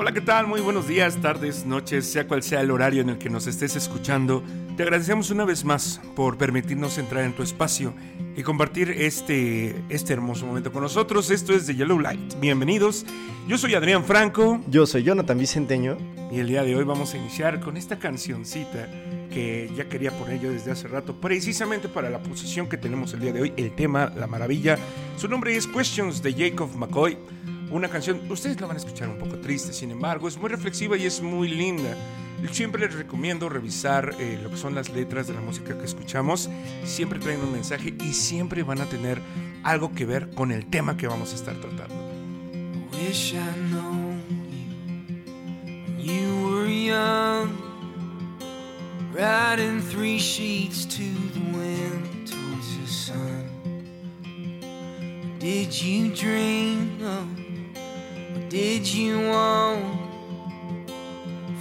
Hola, ¿qué tal? Muy buenos días, tardes, noches, sea cual sea el horario en el que nos estés escuchando. Te agradecemos una vez más por permitirnos entrar en tu espacio y compartir este, este hermoso momento con nosotros. Esto es The Yellow Light. Bienvenidos. Yo soy Adrián Franco. Yo soy Jonathan Vicenteño. Y el día de hoy vamos a iniciar con esta cancioncita que ya quería poner yo desde hace rato, precisamente para la posición que tenemos el día de hoy, el tema, la maravilla. Su nombre es Questions de Jacob McCoy. Una canción, ustedes la van a escuchar un poco triste, sin embargo, es muy reflexiva y es muy linda. Siempre les recomiendo revisar eh, lo que son las letras de la música que escuchamos. Siempre traen un mensaje y siempre van a tener algo que ver con el tema que vamos a estar tratando. Wish I you, you were young, riding three sheets to the wind towards the sun. Did you dream of did you want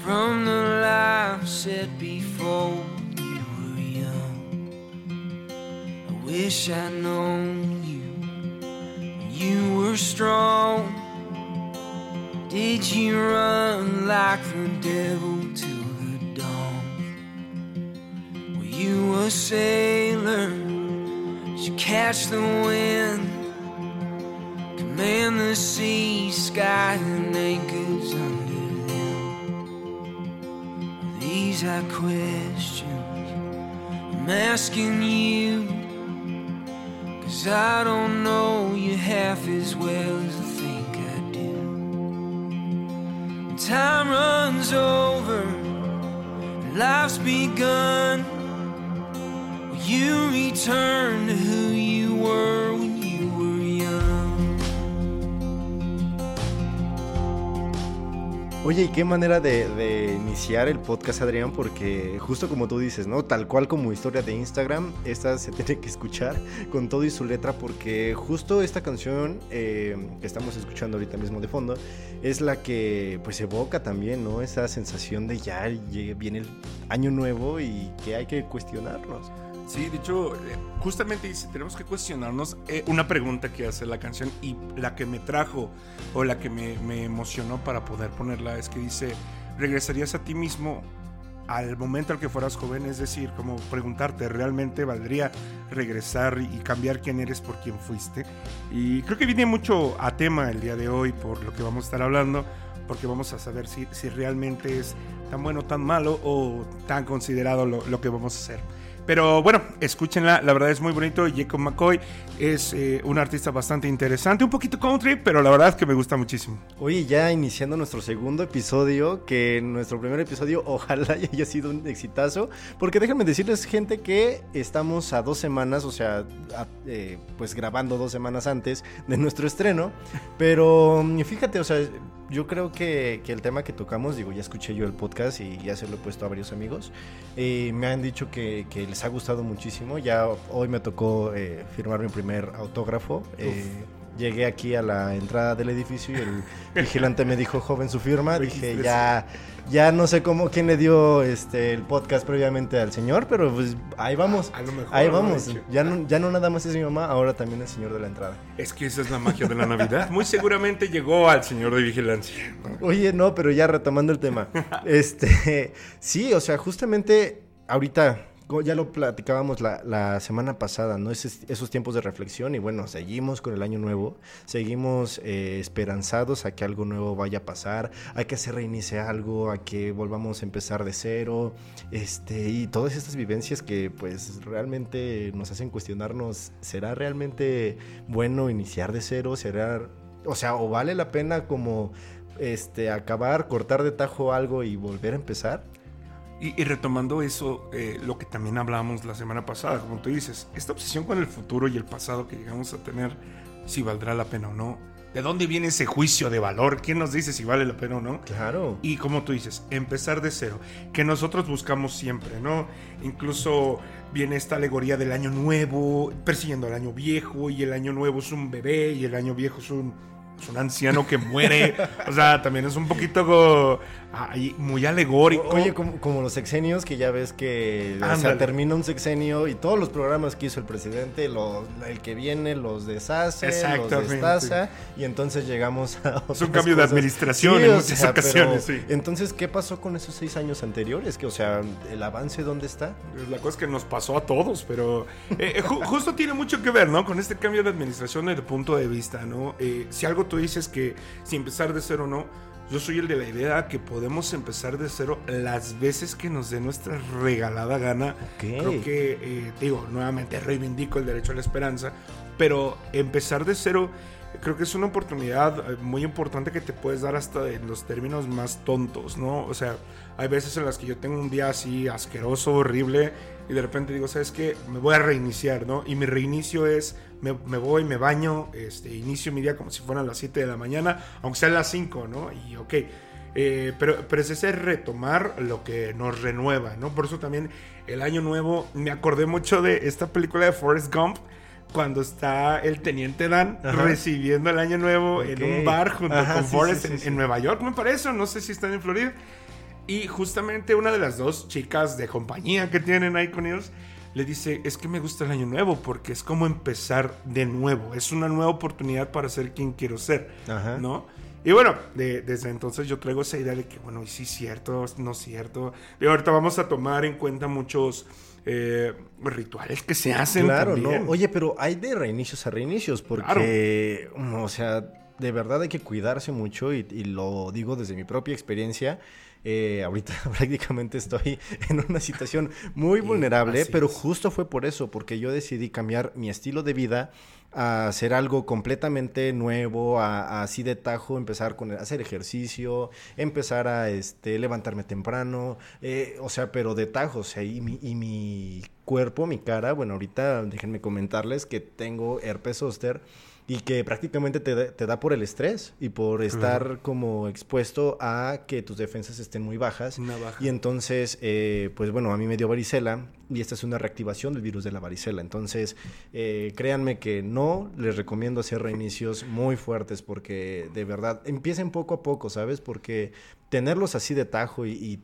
from the life set before you were young? I wish I'd known you when you were strong. Did you run like the devil to the dawn? Were you a sailor? Did you catch the wind? Command the sea, sky, and anchors under them. These are questions I'm asking you. Cause I don't know you half as well as I think I do. time runs over, life's begun. Will you return to who Oye, ¿y qué manera de, iniciar el podcast, Adrián? Porque justo como tú dices, ¿no? Tal cual como historia de Instagram, esta se tiene que escuchar con todo y su letra porque justo esta canción eh, que estamos escuchando ahorita mismo de fondo es la que pues evoca también, ¿no? Esa sensación de ya viene el año nuevo y que hay que cuestionarnos. Sí, de hecho, eh, justamente dice, tenemos que cuestionarnos eh, una pregunta que hace la canción y la que me trajo o la que me, me, emocionó para poder ponerla es que dice, regresarías a ti mismo al momento al que fueras joven, es decir, como preguntarte, ¿realmente valdría regresar y cambiar quién eres por quién fuiste? Y creo que viene mucho a tema el día de hoy por lo que vamos a estar hablando, porque vamos a saber si, si realmente es tan bueno, tan malo o tan considerado lo, lo que vamos a hacer. Pero bueno, escúchenla, la verdad es muy bonito. Jacob McCoy es eh, un artista bastante interesante, un poquito country, pero la verdad es que me gusta muchísimo. Oye, ya iniciando nuestro segundo episodio, que nuestro primer episodio ojalá haya sido un exitazo, porque déjenme decirles, gente, que estamos a dos semanas, o sea, eh, pues grabando dos semanas antes de nuestro estreno, pero mm, fíjate, o sea yo creo que, el tema que tocamos, digo, ya escuché yo el podcast y ya se lo he puesto a varios amigos. Eh, me han dicho que, les ha gustado muchísimo. Ya hoy me tocó eh, firmar mi primer autógrafo. Eh, llegué aquí a la entrada del edificio y el vigilante me dijo, joven, su firma. Dije, ya, ya no sé cómo, quién le dio este, el podcast previamente al señor, pero pues ahí vamos. ahí vamos. Ya no, ya no nada más es mi mamá, ahora también el señor de la entrada. Es que esa es la magia de la Navidad. Muy seguramente llegó al señor de vigilancia. Oye, no, pero ya retomando el tema. este, sí, o sea, justamente ahorita ya lo platicábamos la, semana pasada, ¿no? esos tiempos de reflexión y bueno, seguimos con el año nuevo, seguimos eh, esperanzados a que algo nuevo vaya a pasar, a que se reinicie algo, a que volvamos a empezar de cero, este, y todas estas vivencias que pues realmente nos hacen cuestionarnos, ¿será realmente bueno iniciar de cero? ¿Será, o sea, o vale la pena como este, acabar, cortar de tajo algo y volver a empezar? Y, retomando eso, eh, lo que también hablábamos la semana pasada, como tú dices, esta obsesión con el futuro y el pasado que llegamos a tener, si valdrá la pena o no. ¿De dónde viene ese juicio de valor? ¿Quién nos dice si vale la pena o no? Claro. Y como tú dices, empezar de cero, que nosotros buscamos siempre, ¿no? Incluso viene esta alegoría del año nuevo, persiguiendo al año viejo, y el año nuevo es un bebé, y el año viejo es un es un anciano que muere. o sea, también es un poquito muy alegórico. oye, como, los sexenios que ya ves que o termina un sexenio y todos los programas que hizo el presidente, el que viene los deshace, los destaza y entonces llegamos a Es un cambio de administración en muchas ocasiones, sí. Entonces, ¿qué pasó con esos seis años anteriores? Que, o sea, ¿el avance dónde está? La cosa es que nos pasó a todos, pero eh, eh, justo tiene mucho que ver, ¿no? Con este cambio de administración desde el punto de vista, ¿no? Eh, si algo tú dices que si empezar de cero o no, yo soy el de la idea que podemos empezar de cero las veces que nos dé nuestra regalada gana. Creo que, eh, digo, nuevamente reivindico el derecho a la esperanza, pero empezar de cero creo que es una oportunidad eh, muy importante que te puedes dar hasta en los términos más tontos, ¿no? O sea, hay veces en las que yo tengo un día así asqueroso, horrible, y de repente digo, ¿sabes qué? Me voy a reiniciar, ¿no? Y mi reinicio es, me, me voy, me baño, este, inicio mi día como si fueran las 7 de la mañana, aunque sean las 5, ¿no? Y ok. Eh, pero, pero es ese retomar lo que nos renueva, ¿no? Por eso también el año nuevo, me acordé mucho de esta película de Forrest Gump, cuando está el teniente Dan recibiendo el año nuevo en un bar junto con Forrest en, en, Nueva York, me parece, no sé si están en Florida. Y justamente una de las dos chicas de compañía que tienen ahí con ellos le dice, es que me gusta el año nuevo porque es como empezar de nuevo, es una nueva oportunidad para ser quien quiero ser, ¿no? Y bueno, desde entonces yo traigo esa idea de que, bueno, y sí es cierto, no es cierto. Y ahorita vamos a tomar en cuenta muchos eh, rituales que se hacen. Claro, no. Oye, pero hay de reinicios a reinicios porque, o sea, de verdad hay que cuidarse mucho y lo digo desde mi propia experiencia. Eh, ahorita prácticamente estoy en una situación muy vulnerable, pero justo fue por eso, porque yo decidí cambiar mi estilo de vida a hacer algo completamente nuevo, a, así de tajo, empezar con hacer ejercicio, empezar a este, levantarme temprano, eh, o sea, pero de tajo, o sea, y mi, y mi cuerpo, mi cara, bueno, ahorita déjenme comentarles que tengo herpes zóster y que prácticamente te, da por el estrés y por estar como expuesto a que tus defensas estén muy bajas. Y entonces, eh, pues bueno, a mí me dio varicela y esta es una reactivación del virus de la varicela. Entonces, eh, créanme que no les recomiendo hacer reinicios muy fuertes porque de verdad empiecen poco a poco, ¿sabes? Porque tenerlos así de tajo y,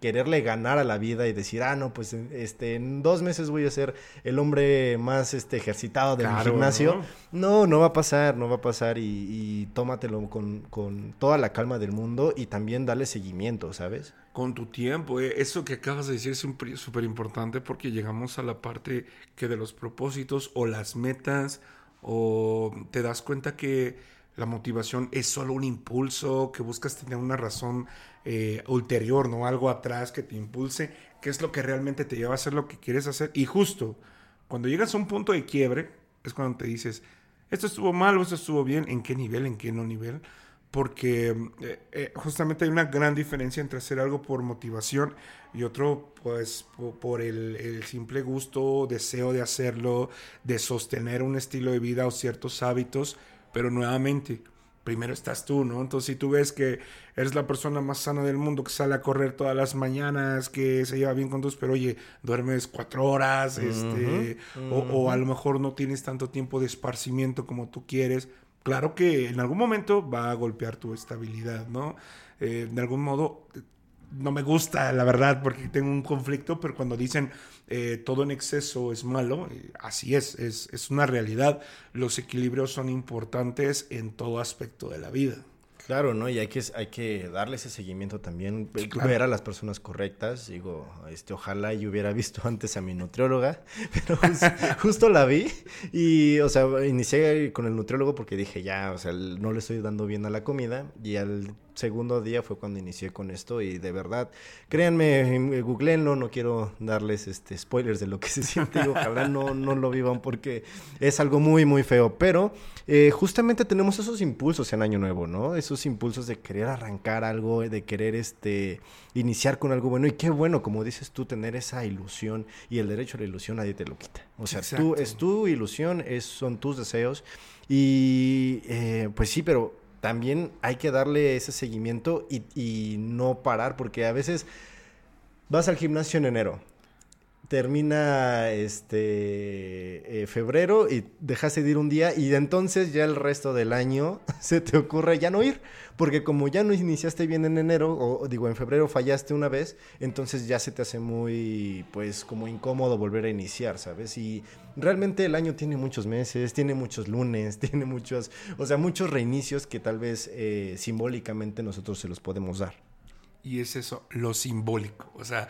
quererle ganar a la vida y decir, ah, no, pues este, en dos meses voy a ser el hombre más este, ejercitado del gimnasio. ¿no? no, va a pasar, no va a pasar y, tómatelo con, con, toda la calma del mundo y también dale seguimiento, ¿sabes? Con tu tiempo, eh. eso que acabas de decir es súper importante porque llegamos a la parte que de los propósitos o las metas o te das cuenta que la motivación es solo un impulso, que buscas tener una razón eh, ulterior, ¿no? Algo atrás que te impulse, que es lo que realmente te lleva a hacer lo que quieres hacer. Y justo cuando llegas a un punto de quiebre, es cuando te dices, esto estuvo mal esto estuvo bien, en qué nivel, en qué no nivel. Porque eh, eh, justamente hay una gran diferencia entre hacer algo por motivación y otro, pues, por, el, el simple gusto, deseo de hacerlo, de sostener un estilo de vida o ciertos hábitos pero nuevamente, primero estás tú, ¿no? Entonces, si tú ves que eres la persona más sana del mundo, que sale a correr todas las mañanas, que se lleva bien con tus, pero oye, duermes cuatro horas, este, O, a lo mejor no tienes tanto tiempo de esparcimiento como tú quieres, claro que en algún momento va a golpear tu estabilidad, ¿no? Eh, de algún modo no me gusta, la verdad, porque tengo un conflicto, pero cuando dicen eh, todo en exceso es malo, eh, así es, es, es una realidad. Los equilibrios son importantes en todo aspecto de la vida. Claro, ¿no? Y hay que, hay que darle ese seguimiento también, ver a las personas correctas. Digo, este, ojalá yo hubiera visto antes a mi nutrióloga, pero justo la vi y, o sea, inicié con el nutriólogo porque dije, ya, o sea, no le estoy dando bien a la comida y al segundo día fue cuando inicié con esto y de verdad, créanme, googleenlo, no quiero darles este spoilers de lo que se siente y ojalá no, no lo vivan porque es algo muy, muy feo, pero eh, justamente tenemos esos impulsos en Año Nuevo, ¿no? Esos impulsos de querer arrancar algo, de querer este iniciar con algo bueno y qué bueno, como dices tú, tener esa ilusión y el derecho a la ilusión nadie te lo quita. O sea, tú, es tu ilusión, es, son tus deseos y eh, pues sí, pero también hay que darle ese seguimiento y, no parar, porque a veces vas al gimnasio en enero, termina este eh, febrero y dejaste de ir un día y entonces ya el resto del año se te ocurre ya no ir, porque como ya no iniciaste bien en enero o digo en febrero fallaste una vez, entonces ya se te hace muy pues como incómodo volver a iniciar, ¿sabes? Y realmente el año tiene muchos meses, tiene muchos lunes, tiene muchos, o sea, muchos reinicios que tal vez eh, simbólicamente nosotros se los podemos dar. Y es eso, lo simbólico, o sea,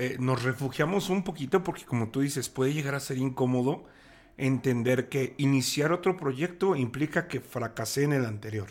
eh, nos refugiamos un poquito porque como tú dices, puede llegar a ser incómodo entender que iniciar otro proyecto implica que fracasé en el anterior.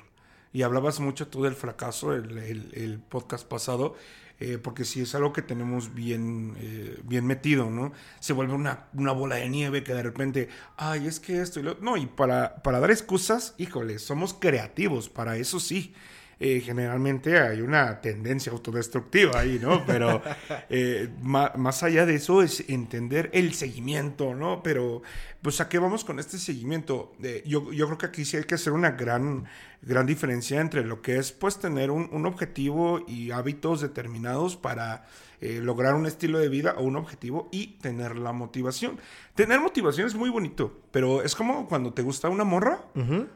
Y hablabas mucho tú del fracaso, el, el, podcast pasado, eh, porque si es algo que tenemos bien, eh, bien metido, ¿no? Se vuelve una, una, bola de nieve que de repente, ay, es que esto y lo... No, y para, para dar excusas, híjole, somos creativos, para eso sí. Eh, generalmente hay una tendencia autodestructiva ahí, ¿no? Pero eh, más, allá de eso es entender el seguimiento, ¿no? Pero, pues, ¿a qué vamos con este seguimiento? Eh, yo, yo creo que aquí sí hay que hacer una gran gran diferencia entre lo que es pues tener un, un objetivo y hábitos determinados para eh, lograr un estilo de vida o un objetivo y tener la motivación. Tener motivación es muy bonito, pero es como cuando te gusta una morra,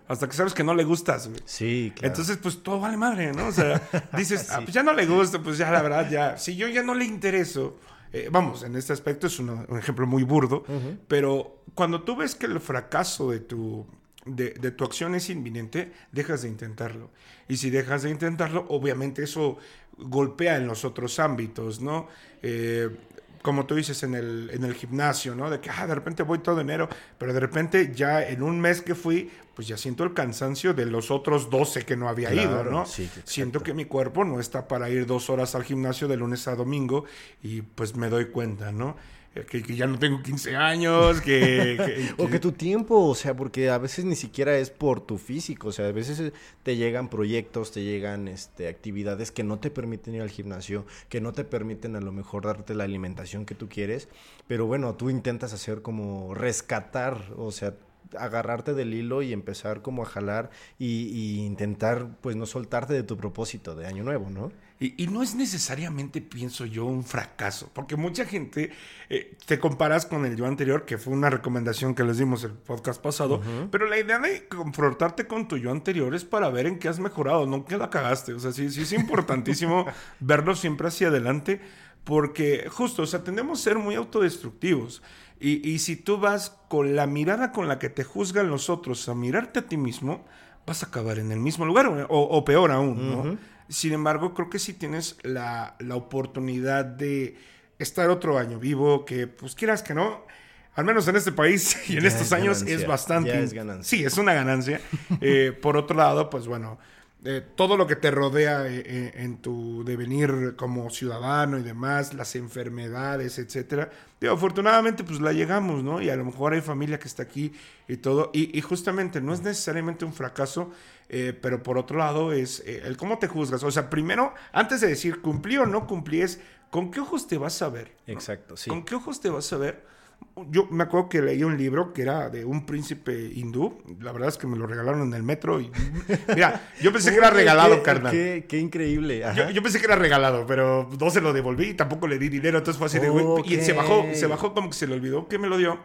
hasta que sabes que no le gustas. Sí, claro. Entonces, pues todo vale madre, ¿no? O sea, dices, ah, pues ya no le gusta, pues ya la verdad, ya, si yo ya no le intereso. Eh, vamos, en este aspecto es un ejemplo muy burdo, pero cuando tú ves que el fracaso de tu de, tu acción es inminente, dejas de intentarlo. Y si dejas de intentarlo, obviamente eso golpea en los otros ámbitos, ¿no? Eh, como tú dices en el, en el gimnasio, ¿no? De que ah, de repente voy todo enero, pero de repente ya en un mes que fui, pues ya siento el cansancio de los otros 12 que no había ido, ¿no? siento que mi cuerpo no está para ir dos horas al gimnasio de lunes a domingo y pues me doy cuenta, ¿no? Que, ya no tengo 15 años, que, O que tu tiempo, o sea, porque a veces ni siquiera es por tu físico, o sea, a veces te llegan proyectos, te llegan este, actividades que no te permiten ir al gimnasio, que no te permiten a lo mejor darte la alimentación que tú quieres, pero bueno, tú intentas hacer como rescatar, o sea, agarrarte del hilo y empezar como a jalar y, y intentar pues no soltarte de tu propósito de año nuevo, ¿no? Y, no es necesariamente, pienso yo, un fracaso, porque mucha gente eh, te comparas con el yo anterior, que fue una recomendación que les dimos el podcast pasado, pero la idea de confrontarte con tu yo anterior es para ver en qué has mejorado, no que la cagaste. O sea, sí, sí es importantísimo verlo siempre hacia adelante, porque justo, o sea, tendemos a ser muy autodestructivos. Y, y si tú vas con la mirada con la que te juzgan los otros a mirarte a ti mismo, vas a acabar en el mismo lugar o, peor aún, ¿no? Sin embargo, creo que si tienes la, oportunidad de estar otro año vivo, que pues quieras que no, al menos en este país y en estos años es bastante... Sí, es una ganancia. Eh, por otro lado, pues bueno, eh, todo lo que te rodea eh, en tu devenir como ciudadano y demás, las enfermedades, etcétera. Digo, afortunadamente, pues la llegamos, ¿no? Y a lo mejor hay familia que está aquí y todo. Y, y justamente no es necesariamente un fracaso, eh, pero por otro lado es eh, el cómo te juzgas. O sea, primero, antes de decir cumplí o no cumplí, es con qué ojos te vas a ver. Exacto, sí. ¿Con qué ojos te vas a ver? Yo me acuerdo que leí un libro que era de un príncipe hindú. La verdad es que me lo regalaron en el metro. Y, mira, yo pensé que era regalado, carnal. Qué, increíble. Yo, pensé que era regalado, pero no se lo devolví y tampoco le di dinero. Entonces fue así de. Y se bajó, se bajó como que se le olvidó que me lo dio.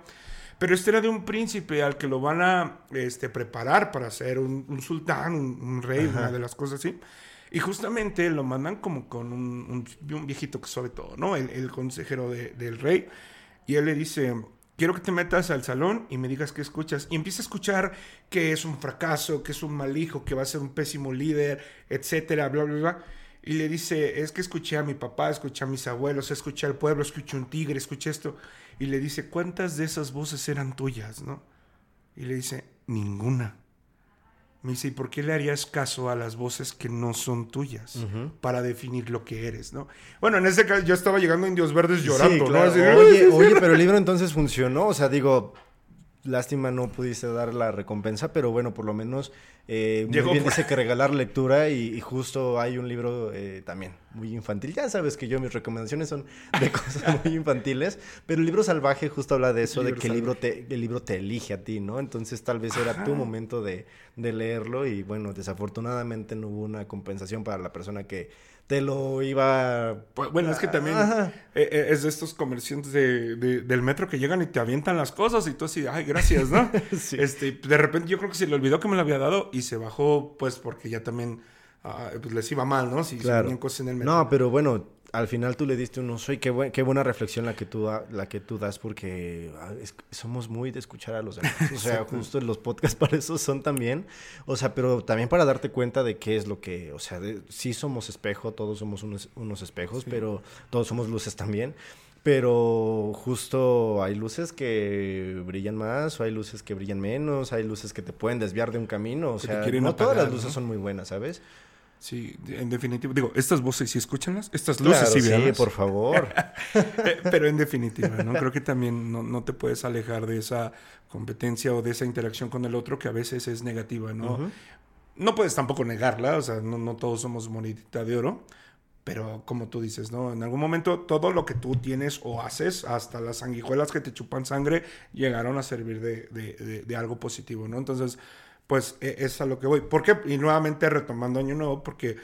Pero este era de un príncipe al que lo van a este, preparar para ser un, sultán, un, rey, una de las cosas así. Y justamente lo mandan como con un, viejito que sabe todo, ¿no? El, consejero del rey. Y él le dice, quiero que te metas al salón y me digas qué escuchas. Y empieza a escuchar que es un fracaso, que es un mal hijo, que va a ser un pésimo líder, etcétera, bla, bla, bla. Y le dice, es que escuché a mi papá, escuché a mis abuelos, escuché al pueblo, escuché un tigre, escuché esto y le dice, ¿cuántas de esas voces eran tuyas? ¿no? Y le dice, ninguna. Me dice, ¿y por qué le harías caso a las voces que no son tuyas para definir lo que eres, no? Bueno, en ese caso yo estaba llegando a Indios Verdes llorando, ¿no? oye, oye, pero el libro entonces funcionó, o sea, digo, lástima no pudiste dar la recompensa, pero bueno, por lo menos eh, muy bien dice que regalar lectura y, justo hay un libro eh, también muy infantil. Ya sabes que yo mis recomendaciones son de cosas muy infantiles, pero el libro salvaje justo habla de eso, de que el libro, te, el libro te elige a ti, ¿no? Entonces tal vez era tu momento de, de leerlo y bueno, desafortunadamente no hubo una compensación para la persona que te lo iba... Pues, bueno, es que también Ajá. eh, eh, es de estos comerciantes de, de- del metro que llegan y te avientan las cosas y tú así, ay, gracias, ¿no? Sí. este, de repente yo creo que se le olvidó que me lo había dado y se bajó, pues porque ya también ah, pues les iba mal, ¿no? Si si Claro. venían cosas en el metro. No, pero bueno, al final tú le diste un uso y qué, buen- qué buena reflexión la que tú, la que tú das porque ah, es- somos muy de escuchar a los demás. O sea, justo los podcasts para eso son también. O sea, pero también para darte cuenta de qué es lo que, o sea, de- sí somos espejo, todos somos unos, unos espejos, pero todos somos luces también. Pero justo hay luces que brillan más o hay luces que brillan menos, hay luces que te pueden desviar de un camino. O sea, no todas las luces ¿no? son muy buenas, ¿sabes? Sí, en definitiva. Digo, estas voces sí escúchanlas, estas luces Claro, sí, sí, véanlas. por favor. Eh, Pero en definitiva, ¿no? Creo que también no, no te puedes alejar de esa competencia o de esa interacción con el otro que a veces es negativa, ¿no? No puedes tampoco negarla, o sea, no, no todos somos monedita de oro, pero como tú dices, ¿no? En algún momento todo lo que tú tienes o haces, hasta las sanguijuelas que te chupan sangre, llegaron a servir de, de- de- de algo positivo, ¿no? Entonces, pues e- es a lo que voy. ¿Por qué? Y nuevamente retomando Año Nuevo, porque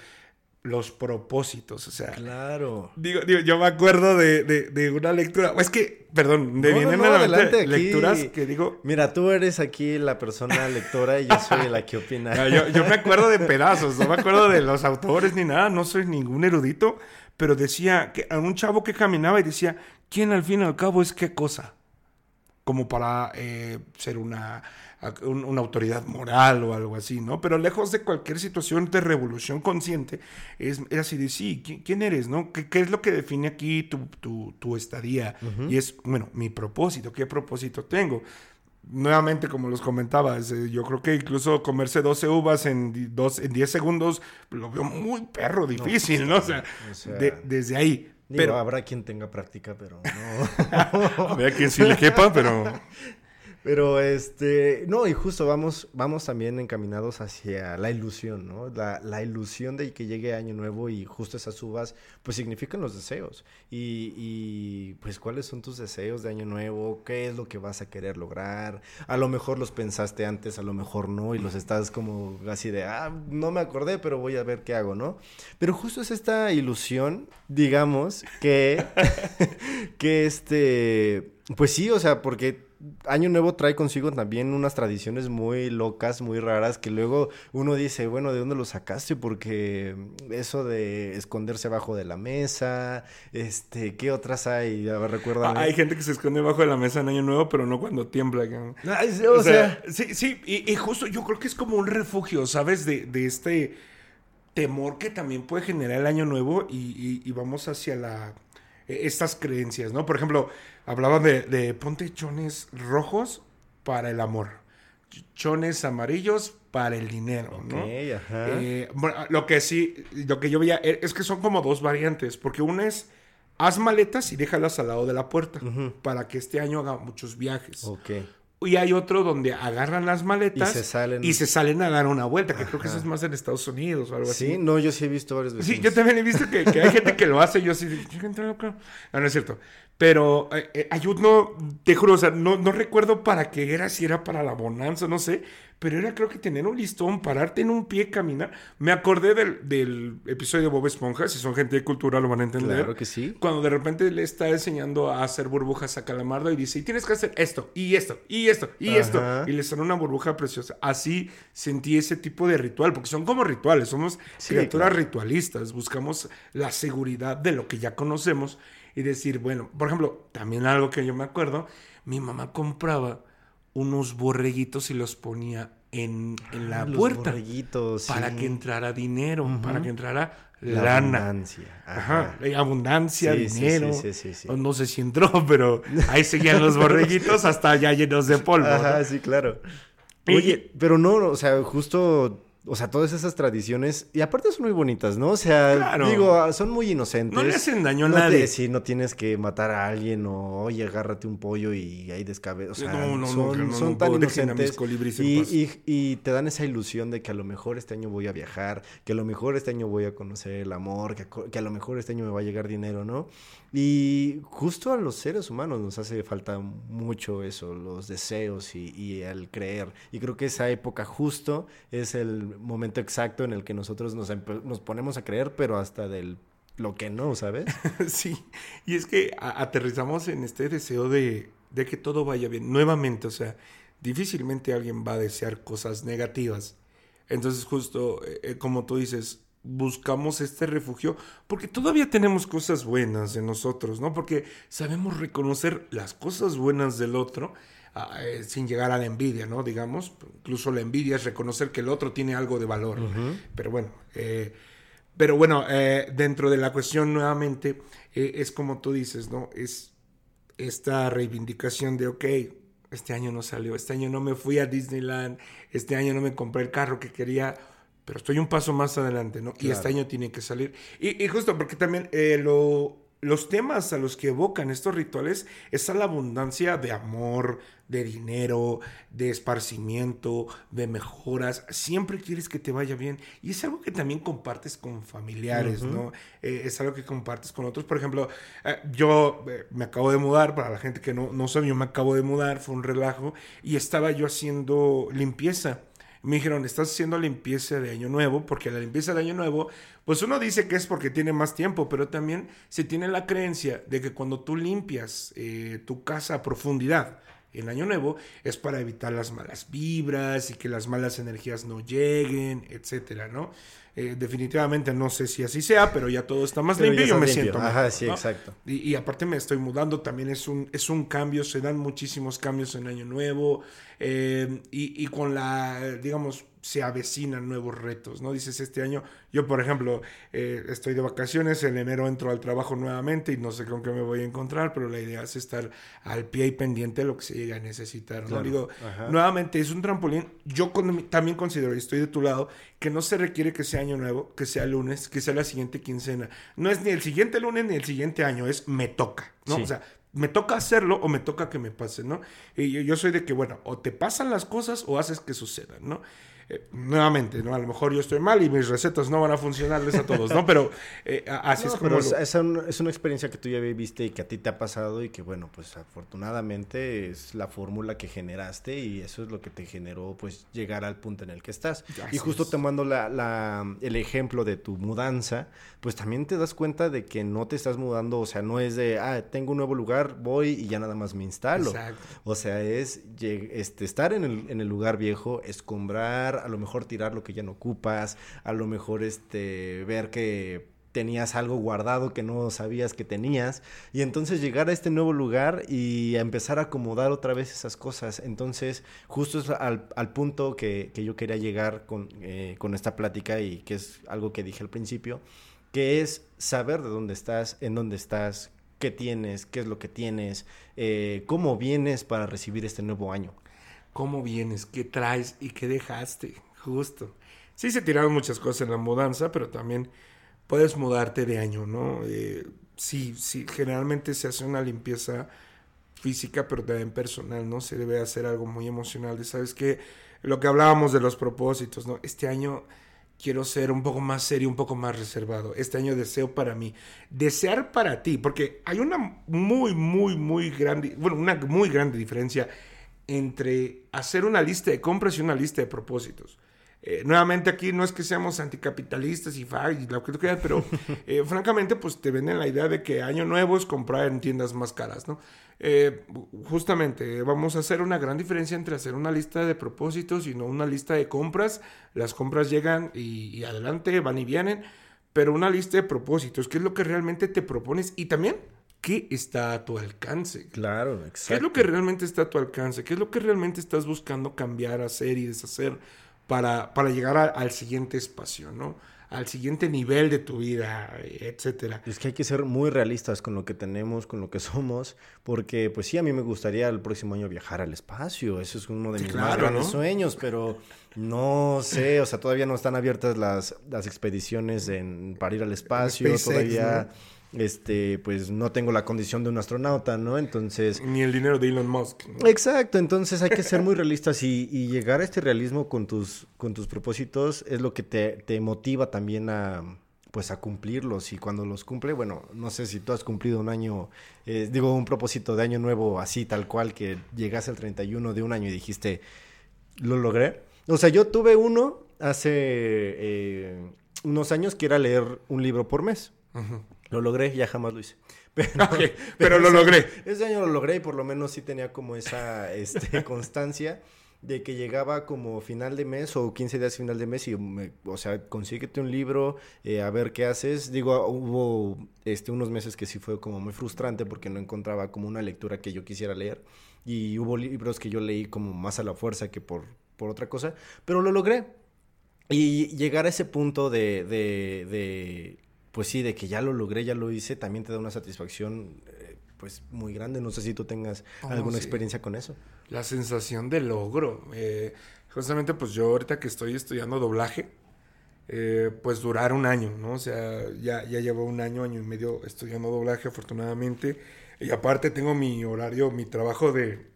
los propósitos, o sea, Claro. Digo, digo, yo me acuerdo de, de, de una lectura. Es que, perdón, de No, vienen no, adelante, aquí. lecturas que digo. Mira, tú eres aquí la persona lectora y yo soy la que opina. Yo, yo me acuerdo de pedazos, no me acuerdo de los autores ni nada, no soy ningún erudito, pero decía que a un chavo que caminaba y decía, ¿quién al fin y al cabo es qué cosa? Como para eh, ser una, un- una autoridad moral o algo así, ¿no? Pero lejos de cualquier situación de revolución consciente, es, era así de sí, ¿qui- ¿quién eres, no? ¿Qué, qué es lo que define aquí tu, tu, tu estadía? Y es, bueno, mi propósito, ¿qué propósito tengo? Nuevamente, como los comentabas, eh, yo creo que incluso comerse 12 uvas en, dos, en 10 segundos lo veo muy perro difícil, ¿no? O sea, o sea, de- desde ahí. Digo, Pero, habrá quien tenga práctica, pero no. a quién sí le quepa, pero Pero este, no, y justo vamos, vamos también encaminados hacia la ilusión, ¿no? La, la ilusión de que llegue año nuevo y justo esas uvas, pues significan los deseos. Y, y, pues, ¿cuáles son tus deseos de año nuevo? ¿Qué es lo que vas a querer lograr? A lo mejor los pensaste antes, a lo mejor no, y los estás como así de, ah, no me acordé, pero voy a ver qué hago, ¿no? Pero justo es esta ilusión, digamos, que, que este, pues sí, o sea, porque Año Nuevo trae consigo también unas tradiciones muy locas, muy raras, que luego uno dice, bueno, ¿de dónde lo sacaste? Porque eso de esconderse abajo de la mesa, este, ¿qué otras hay? A ver, recuérdame. Ah, hay gente que se esconde bajo de la mesa en Año Nuevo, pero no cuando tiembla. Ay, sí, o, sea, sí, sí, y, y justo yo creo que es como un refugio, ¿sabes? De, de este temor que también puede generar el año nuevo y, y- y vamos hacia la estas creencias, ¿no? Por ejemplo, hablaban de, de ponte chones rojos para el amor, ch- chones amarillos para el dinero, ¿no? ok, ajá. Eh, bueno, lo que sí, lo que yo veía eh, es que son como dos variantes, porque una es haz maletas y déjalas al lado de la puerta para que este año haga muchos viajes. ok. Y hay otro donde agarran las maletas Y se salen- y se salen a dar una vuelta, que creo que eso es más en Estados Unidos o algo Sí, así. no, yo sí he visto varias veces. Sí, yo también he visto que, que hay gente que lo hace y yo así, de, "Chica, entra loca". No, no es cierto. Pero eh, eh, hay uno, te juro, o sea, no, no recuerdo para qué era, si era para la bonanza, no sé, pero era creo que tener un listón, pararte en un pie, caminar. Me acordé del, del episodio de Bob Esponja, si son gente de cultura lo van a entender. Claro que sí. Cuando de repente le está enseñando a hacer burbujas a Calamardo y dice, y tienes que hacer esto, y esto, y esto, y esto. Ajá. Y le sale una burbuja preciosa. Así sentí ese tipo de ritual, porque son como rituales, somos Sí, criaturas claro. ritualistas, buscamos la seguridad de lo que ya conocemos y decir, bueno, por ejemplo, también algo que yo me acuerdo, mi mamá compraba unos borreguitos y los ponía en, en la Ah, los puerta borreguitos, para sí. que entrara dinero, para que entrara La lana. abundancia, Ajá, ajá. abundancia, Sí, dinero. sí, sí, sí, sí. No sé si entró, pero ahí seguían los borreguitos hasta ya llenos de polvo. ¿no? Ajá, sí, claro. Oye, pero no, o sea, justo, o sea, todas esas tradiciones, y aparte son muy bonitas, ¿no? O sea, Claro. digo, son muy inocentes. No le hacen daño a No te- nadie. no tienes que matar a alguien o, oye, agárrate un pollo y ahí descabe. O sea, No, no, son, tan inocentes. Y, y, y te dan esa ilusión de que a lo mejor este año voy a viajar, que a lo mejor este año voy a conocer el amor, que, que a lo mejor este año me va a llegar dinero, ¿no? Y justo a los seres humanos nos hace falta mucho eso, los deseos y, el creer. Y creo que esa época justo es el, momento exacto en el que nosotros nos, nos ponemos a creer, pero hasta del lo que no, ¿sabes? sí, y es que aterrizamos en este deseo de, de que todo vaya bien. Nuevamente, o sea, difícilmente alguien va a desear cosas negativas. Entonces, justo eh, eh, como tú dices, buscamos este refugio porque todavía tenemos cosas buenas en nosotros, ¿no? Porque sabemos reconocer las cosas buenas del otro ah, eh, sin llegar a la envidia, ¿no? Digamos, incluso la envidia es reconocer que el otro tiene algo de valor. Pero bueno, pero bueno, dentro de la cuestión nuevamente es como tú dices, ¿no? Es esta reivindicación de, ok, este año no salió, este año no me fui a Disneyland, este año no me compré el carro que quería, pero estoy un paso más adelante, ¿no? Y este año tiene que salir. Y, justo porque también eh, lo, los temas a los que evocan estos rituales es a la abundancia de amor, de dinero, de esparcimiento, de mejoras. Siempre quieres que te vaya bien. Y es algo que también compartes con familiares, ¿no? Eh, es algo que compartes con otros. Por ejemplo, eh, yo eh, me acabo de mudar, para la gente que no, no sabe, yo me acabo de mudar, fue un relajo, y estaba yo haciendo limpieza. Me dijeron, estás haciendo limpieza de año nuevo, porque la limpieza de año nuevo, pues uno dice que es porque tiene más tiempo, pero también se tiene la creencia de que cuando tú limpias tu casa a profundidad, el año nuevo es para evitar las malas vibras y que las malas energías no lleguen, etcétera, ¿no? Eh, definitivamente no sé si así sea, pero ya todo está más limpio y yo me siento Ajá, sí, exacto. Y, y, aparte me estoy mudando, también es un, es un cambio, se dan muchísimos cambios en Año Nuevo eh, y, y con la, digamos, se avecinan nuevos retos, ¿no? Dices, este año, yo por ejemplo, eh, estoy de vacaciones, en enero entro al trabajo nuevamente y no sé con qué me voy a encontrar, pero la idea es estar al pie y pendiente de lo que se llegue a necesitar, ¿no? Digo, nuevamente, es un trampolín, yo también considero, y estoy de tu lado, que no se requiere que sea año nuevo, que sea lunes, que sea la siguiente quincena. No es ni el siguiente lunes ni el siguiente año, es me toca, ¿no? O sea, me toca hacerlo o me toca que me pase, ¿no? Y yo, yo, soy de que, bueno, o te pasan las cosas o haces que sucedan, ¿no? Eh, nuevamente, ¿no? A lo mejor yo estoy mal y mis recetas no van a funcionarles a todos, ¿no? Pero eh, así es como... Pero es, una experiencia que tú ya viste y que a ti te ha pasado y que, bueno, pues afortunadamente es la fórmula que generaste y eso es lo que te generó, pues, llegar al punto en el que estás. y justo tomando la, la, el ejemplo de tu mudanza, pues también te das cuenta de que no te estás mudando, o sea, no es de, ah, tengo un nuevo lugar, voy y ya nada más me instalo. Exacto. O sea, es este, estar en el, en el lugar viejo, escombrar, a lo mejor tirar lo que ya no ocupas, a lo mejor este ver que tenías algo guardado que no sabías que tenías y entonces llegar a este nuevo lugar y empezar a acomodar otra vez esas cosas. Entonces, justo es al, punto que, yo quería llegar con, eh, con esta plática y que es algo que dije al principio, que es saber de dónde estás, en dónde estás, qué tienes, qué es lo que tienes, eh, cómo vienes para recibir este nuevo año cómo vienes, qué traes y qué dejaste, justo. Sí se tiraron muchas cosas en la mudanza, pero también puedes mudarte de año, ¿no? Eh, sí, sí, generalmente se hace una limpieza física, pero también personal, ¿no? Se debe hacer algo muy emocional. De, ¿Sabes qué? Lo que hablábamos de los propósitos, ¿no? Este año quiero ser un poco más serio, un poco más reservado. Este año deseo para mí. Desear para ti, porque hay una muy, muy, muy grande, bueno, una muy grande diferencia entre hacer una lista de compras y una lista de propósitos. Eh, nuevamente aquí no es que seamos anticapitalistas y, y lo que tú quieras, pero eh, francamente pues te venden la idea de que año nuevo es comprar en tiendas más caras, ¿no? Eh, justamente vamos a hacer una gran diferencia entre hacer una lista de propósitos y no una lista de compras. Las compras llegan y, y adelante, van y vienen, pero una lista de propósitos, ¿qué es lo que realmente te propones? Y también qué está a tu alcance. Claro, exacto. ¿Qué es lo que realmente está a tu alcance? ¿Qué es lo que realmente estás buscando cambiar, hacer y deshacer para, para llegar al siguiente espacio, ¿no? Al siguiente nivel de tu vida, etcétera. Es que hay que ser muy realistas con lo que tenemos, con lo que somos, porque pues sí, a mí me gustaría el próximo año viajar al espacio, eso es uno de mis más grandes sueños, pero no sé, o sea, todavía no están abiertas las, las expediciones en, para ir al espacio, todavía este, pues no tengo la condición de un astronauta, ¿no? Entonces... Ni el dinero de Elon Musk. Exacto, entonces hay que ser muy realistas y, llegar a este realismo con tus, con tus propósitos es lo que te, motiva también a pues a cumplirlos y cuando los cumple, bueno, no sé si tú has cumplido un año, eh, digo, un propósito de año nuevo así, tal cual, que llegas al 31 de un año y dijiste, lo logré. O sea, yo tuve uno hace eh, unos años que era leer un libro por mes. Lo logré, ya jamás lo hice. Pero, lo logré. Ese año lo logré y por lo menos sí tenía como esa este, constancia de que llegaba como final de mes o 15 días final de mes y, o sea, consíguete un libro, eh, a ver qué haces. Digo, hubo este, unos meses que sí fue como muy frustrante porque no encontraba como una lectura que yo quisiera leer y hubo libros que yo leí como más a la fuerza que por, por otra cosa, pero lo logré. Y llegar a ese punto de, de, de, pues sí, de que ya lo logré, ya lo hice, también te da una satisfacción eh, pues muy grande. No sé si tú tengas oh, alguna experiencia con eso. La sensación de logro. Eh, justamente pues yo ahorita que estoy estudiando doblaje, eh, pues durar un año, ¿no? O sea, ya, ya llevo un año, año y medio estudiando doblaje afortunadamente. Y aparte tengo mi horario, mi trabajo de,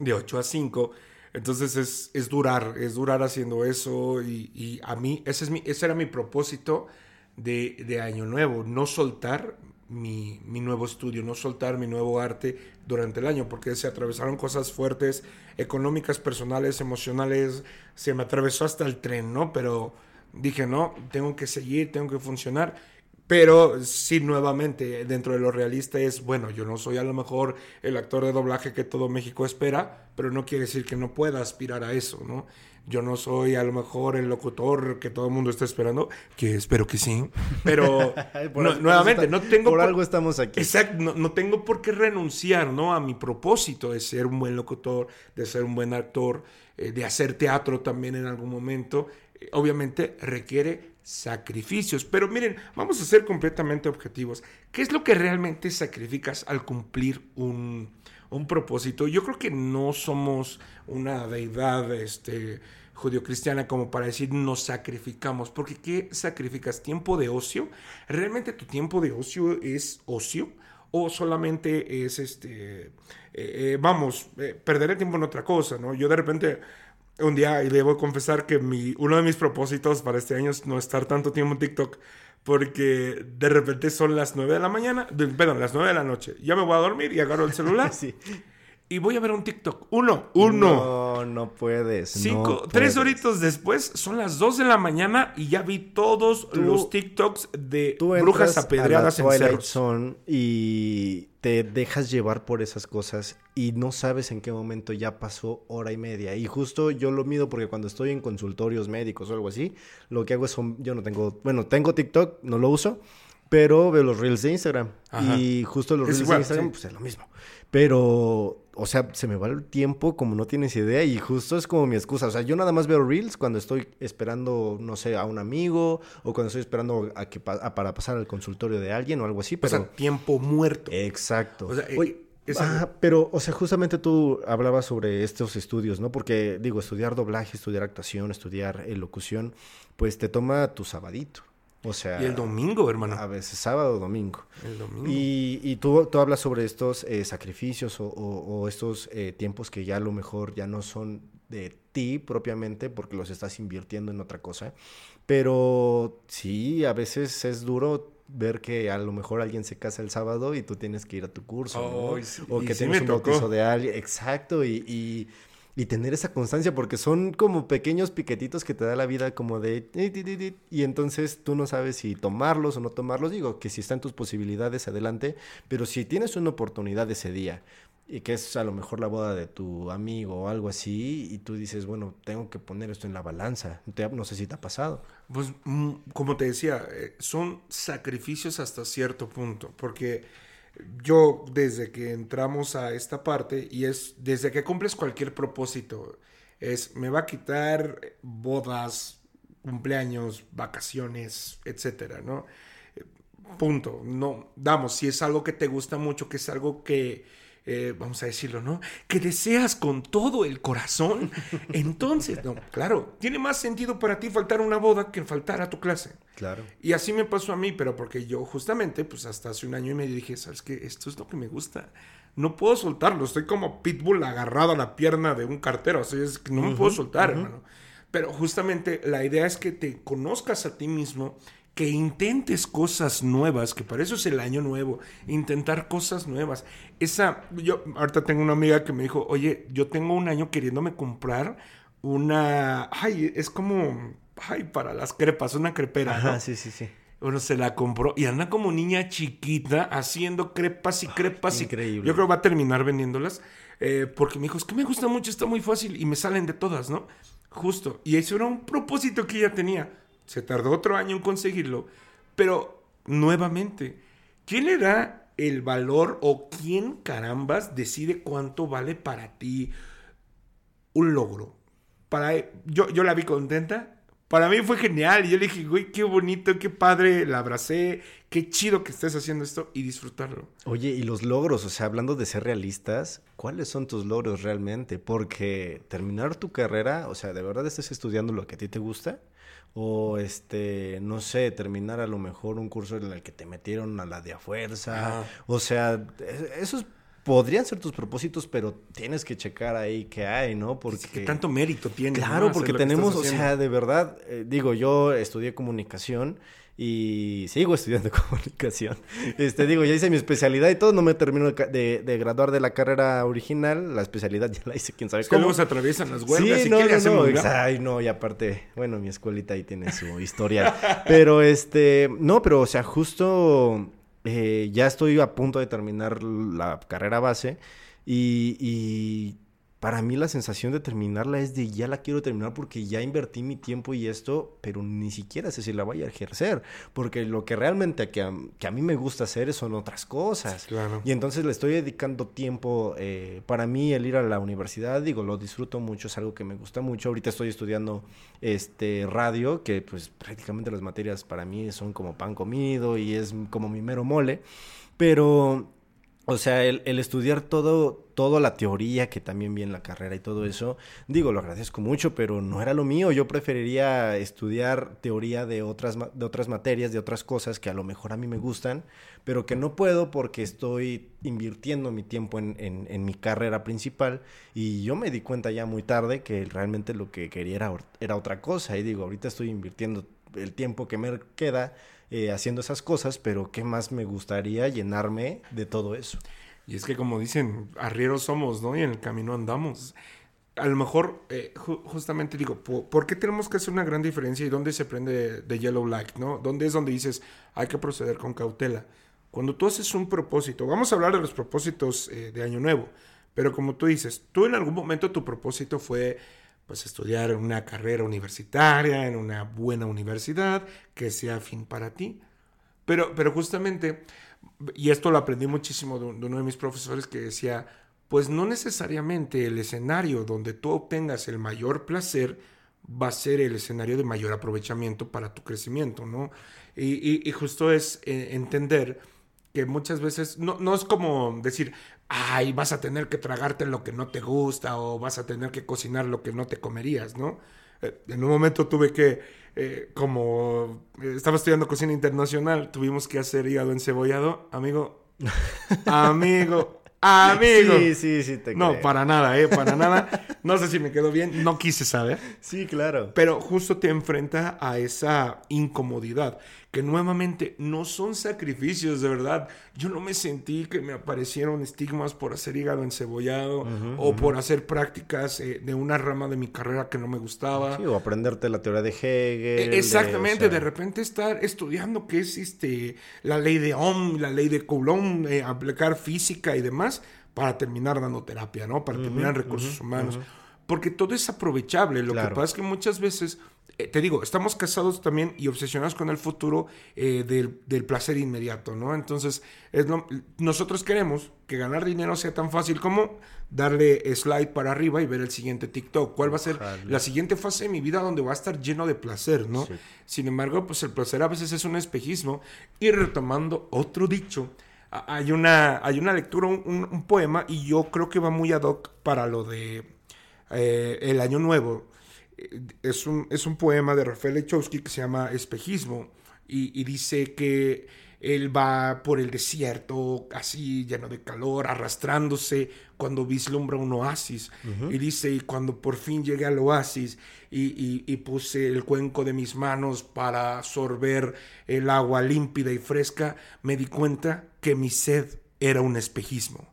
de 8 a 5 entonces es, es durar, es durar haciendo eso y, a mí ese, es mi, ese era mi propósito de, de año nuevo, no soltar mi, mi, nuevo estudio, no soltar mi nuevo arte durante el año, porque se atravesaron cosas fuertes, económicas, personales, emocionales, se me atravesó hasta el tren, ¿no? Pero dije, no, tengo que seguir, tengo que funcionar pero sí, nuevamente, dentro de lo realista es, bueno, yo no soy a lo mejor el actor de doblaje que todo México espera, pero no quiere decir que no pueda aspirar a eso, ¿no? Yo no soy a lo mejor el locutor que todo el mundo está esperando, que espero que sí, pero nuevamente, no tengo... Por, algo estamos aquí. Exacto, no, tengo por qué renunciar, ¿no? A mi propósito de ser un buen locutor, de ser un buen actor, eh, de hacer teatro también en algún momento. Eh, obviamente requiere sacrificios. Pero miren, vamos a ser completamente objetivos. ¿Qué es lo que realmente sacrificas al cumplir un, propósito? Yo creo que no somos una deidad este, judio-cristiana como para decir nos sacrificamos. Porque ¿qué sacrificas? ¿Tiempo de ocio? ¿Realmente tu tiempo de ocio es ocio? ¿O solamente es este... Eh, eh, vamos, eh, perderé tiempo en otra cosa, ¿no? Yo de repente un día, y debo confesar que mi, uno de mis propósitos para este año es no estar tanto tiempo en TikTok, porque de repente son las 9 de la mañana, perdón, las 9 de la noche. Ya me voy a dormir y agarro el celular. sí. Y voy a ver un TikTok. Uno, uno. No, no puedes. Cinco, tres horitos después, son las 2 de la mañana y ya vi todos los TikToks de brujas apedreadas en cerros. y te dejas llevar por esas cosas y no sabes en qué momento ya pasó hora y media. Y justo yo lo mido porque cuando estoy en consultorios médicos o algo así, lo que hago es, yo no tengo, bueno, tengo TikTok, no lo uso, pero veo los reels de Instagram. Y justo los reels de Instagram, pues es lo mismo. Pero, o sea, se me va el tiempo como no tienes idea y justo es como mi excusa. O sea, yo nada más veo reels cuando estoy esperando, no sé, a un amigo o cuando estoy esperando a que para pasar al consultorio de alguien o algo así. Pero... O sea, tiempo muerto. Exacto. O sea, pero, o sea, justamente tú hablabas sobre estos estudios, ¿no? Porque, digo, estudiar doblaje, estudiar actuación, estudiar locución, pues te toma tu sabadito. O sea, y el domingo, hermano. A veces sábado o domingo. El domingo. Y, y tú, tú, hablas sobre estos eh, sacrificios o, o, estos eh, tiempos que ya a lo mejor ya no son de ti propiamente porque los estás invirtiendo en otra cosa. Pero sí, a veces es duro ver que a lo mejor alguien se casa el sábado y tú tienes que ir a tu curso. O que tienes un bautizo de alguien. Exacto. y y tener esa constancia, porque son como pequeños piquetitos que te da la vida como de... Y entonces tú no sabes si tomarlos o no tomarlos. Digo que si están tus posibilidades, adelante. Pero si tienes una oportunidad ese día y que es a lo mejor la boda de tu amigo o algo así, y tú dices, bueno, tengo que poner esto en la balanza. No sé si te ha pasado. Pues, mm, como te decía, eh, son sacrificios hasta cierto punto, porque yo desde que entramos a esta parte y es desde que cumples cualquier propósito, es me va a quitar bodas, cumpleaños, vacaciones, etcétera, ¿no? Punto. No, damos, si es algo que te gusta mucho, que es algo que eh, vamos a decirlo, ¿no? Que deseas con todo el corazón, entonces, no, claro, tiene más sentido para ti faltar a una boda que faltar a tu clase. Claro. Y así me pasó a mí, pero porque yo justamente, pues hasta hace un año y medio dije, ¿sabes qué? Esto es lo que me gusta. No puedo soltarlo, estoy como pitbull agarrado a la pierna de un cartero, así es que no me puedo soltar, hermano. Pero justamente la idea es que te conozcas a ti mismo que intentes cosas nuevas, que para eso es el año nuevo, intentar cosas nuevas. Esa, yo ahorita tengo una amiga que me dijo, oye, yo tengo un año queriéndome comprar una... Ay, es como... Ay, para las crepas, una crepera. Ajá, ¿no? sí, sí, sí. Bueno, se la compró y anda como niña chiquita haciendo crepas y crepas. y- increíble. yo creo que va a terminar vendiéndolas. eh, porque me dijo, es que me gusta mucho, está muy fácil y me salen de todas, ¿no? Justo. Y eso era un propósito que ella tenía. Se tardó otro año en conseguirlo. Pero, nuevamente, ¿quién le da el valor o quién carambas decide cuánto vale para ti un logro? Para, yo, yo la vi contenta. Para mí fue genial. Y yo le dije, güey, qué bonito, qué padre. La abracé. Qué chido que estés haciendo esto y disfrutarlo. Oye, y los logros, o sea, hablando de ser realistas, ¿cuáles son tus logros realmente? Porque terminar tu carrera, o sea, ¿de verdad estás estudiando lo que a ti te gusta? O, este, no sé, terminar a lo mejor un curso en el que te metieron a la de a fuerza. O sea, e- esos podrían ser tus propósitos, pero tienes que checar ahí qué hay, ¿no? Porque... ¿Qué tanto mérito tiene? Claro, porque tenemos, o sea, de verdad, eh, digo, yo estudié comunicación y sigo estudiando comunicación. Este, digo, ya hice mi especialidad y todo, no me termino de, de- de graduar de la carrera original, la especialidad ya la hice, quién sabe Es que cómo. se atraviesan las huelgas. Sí, ¿y no, no, no? Ay, no, y aparte, bueno, mi escuelita ahí tiene su historia. pero este, no, pero o sea, justo eh, ya estoy a punto de terminar la carrera base y, y para mí la sensación de terminarla es de ya la quiero terminar porque ya invertí mi tiempo y esto, pero ni siquiera sé si la voy a ejercer, porque lo que realmente que a, que a mí me gusta hacer son otras cosas. Claro. Y entonces le estoy dedicando tiempo. eh, para mí el ir a la universidad, digo, lo disfruto mucho, es algo que me gusta mucho. Ahorita estoy estudiando este radio, que pues prácticamente las materias para mí son como pan comido y es como mi mero mole. Pero, o sea, el, el estudiar todo, toda la teoría que también vi en la carrera y todo eso, digo, lo agradezco mucho, pero no era lo mío. Yo preferiría estudiar teoría de otras, de otras materias, de otras cosas que a lo mejor a mí me gustan, pero que no puedo porque estoy invirtiendo mi tiempo en, en- en mi carrera principal y yo me di cuenta ya muy tarde que realmente lo que quería era, era otra cosa y digo, ahorita estoy invirtiendo el tiempo que me queda eh, haciendo esas cosas, pero ¿qué más me gustaría llenarme de todo eso? Y es que como dicen, arrieros somos, ¿no? Y en el camino andamos. A lo mejor, eh, ju- justamente digo, po- ¿por qué tenemos que hacer una gran diferencia y dónde se prende de Yellow Light, ¿no? ¿Dónde es donde dices, hay que proceder con cautela? Cuando tú haces un propósito, vamos a hablar de los propósitos eh, de Año Nuevo, pero como tú dices, tú en algún momento tu propósito fue pues estudiar una carrera universitaria en una buena universidad que sea afín para ti. Pero, pero justamente, y esto lo aprendí muchísimo de, un- de uno de mis profesores que decía, pues no necesariamente el escenario donde tú obtengas el mayor placer va a ser el escenario de mayor aprovechamiento para tu crecimiento, ¿no? Y, y- y justo es eh, entender que muchas veces no, no es como decir, ay, vas a tener que tragarte lo que no te gusta o vas a tener que cocinar lo que no te comerías, ¿no? Eh, en un momento tuve que, eh, como eh, estaba estudiando cocina internacional, tuvimos que hacer hígado encebollado, amigo, amigo, amigo. Sí, sí, sí, te No, creo. para nada, ¿eh? Para nada. No sé si me quedó bien, no quise saber. Sí, claro. Pero justo te enfrenta a esa incomodidad, que nuevamente no son sacrificios, de verdad. Yo no me sentí que me aparecieron estigmas por hacer hígado encebollado o por hacer prácticas eh, de una rama de mi carrera que no me gustaba. Sí, o aprenderte la teoría de Hegel. Eh, Exactamente, de, de, o sea, repente estar estudiando qué es este, la ley de Ohm, la ley de Coulomb, eh, aplicar física y demás para terminar dando terapia, ¿no? Para terminar recursos humanos. Porque todo es aprovechable. Lo Claro. que pasa es que muchas veces, eh, te digo, estamos casados también y obsesionados con el futuro eh, del, del placer inmediato, ¿no? Entonces, es lo- nosotros queremos que ganar dinero sea tan fácil como darle slide para arriba y ver el siguiente TikTok. ¿Cuál va a ser Ojalá. la siguiente fase de mi vida donde va a estar lleno de placer, ¿no? Sí. Sin embargo, pues el placer a veces es un espejismo. Y retomando otro dicho, hay una, hay una lectura, un, un- un poema, y yo creo que va muy ad hoc para lo de eh, el Año Nuevo. Es un, es un poema de Rafael Lechowski que se llama Espejismo, y, y dice que él va por el desierto, así lleno de calor, arrastrándose cuando vislumbra un oasis. Y dice, y cuando por fin llegué al oasis y, y- y puse el cuenco de mis manos para sorber el agua límpida y fresca, me di cuenta que mi sed era un espejismo.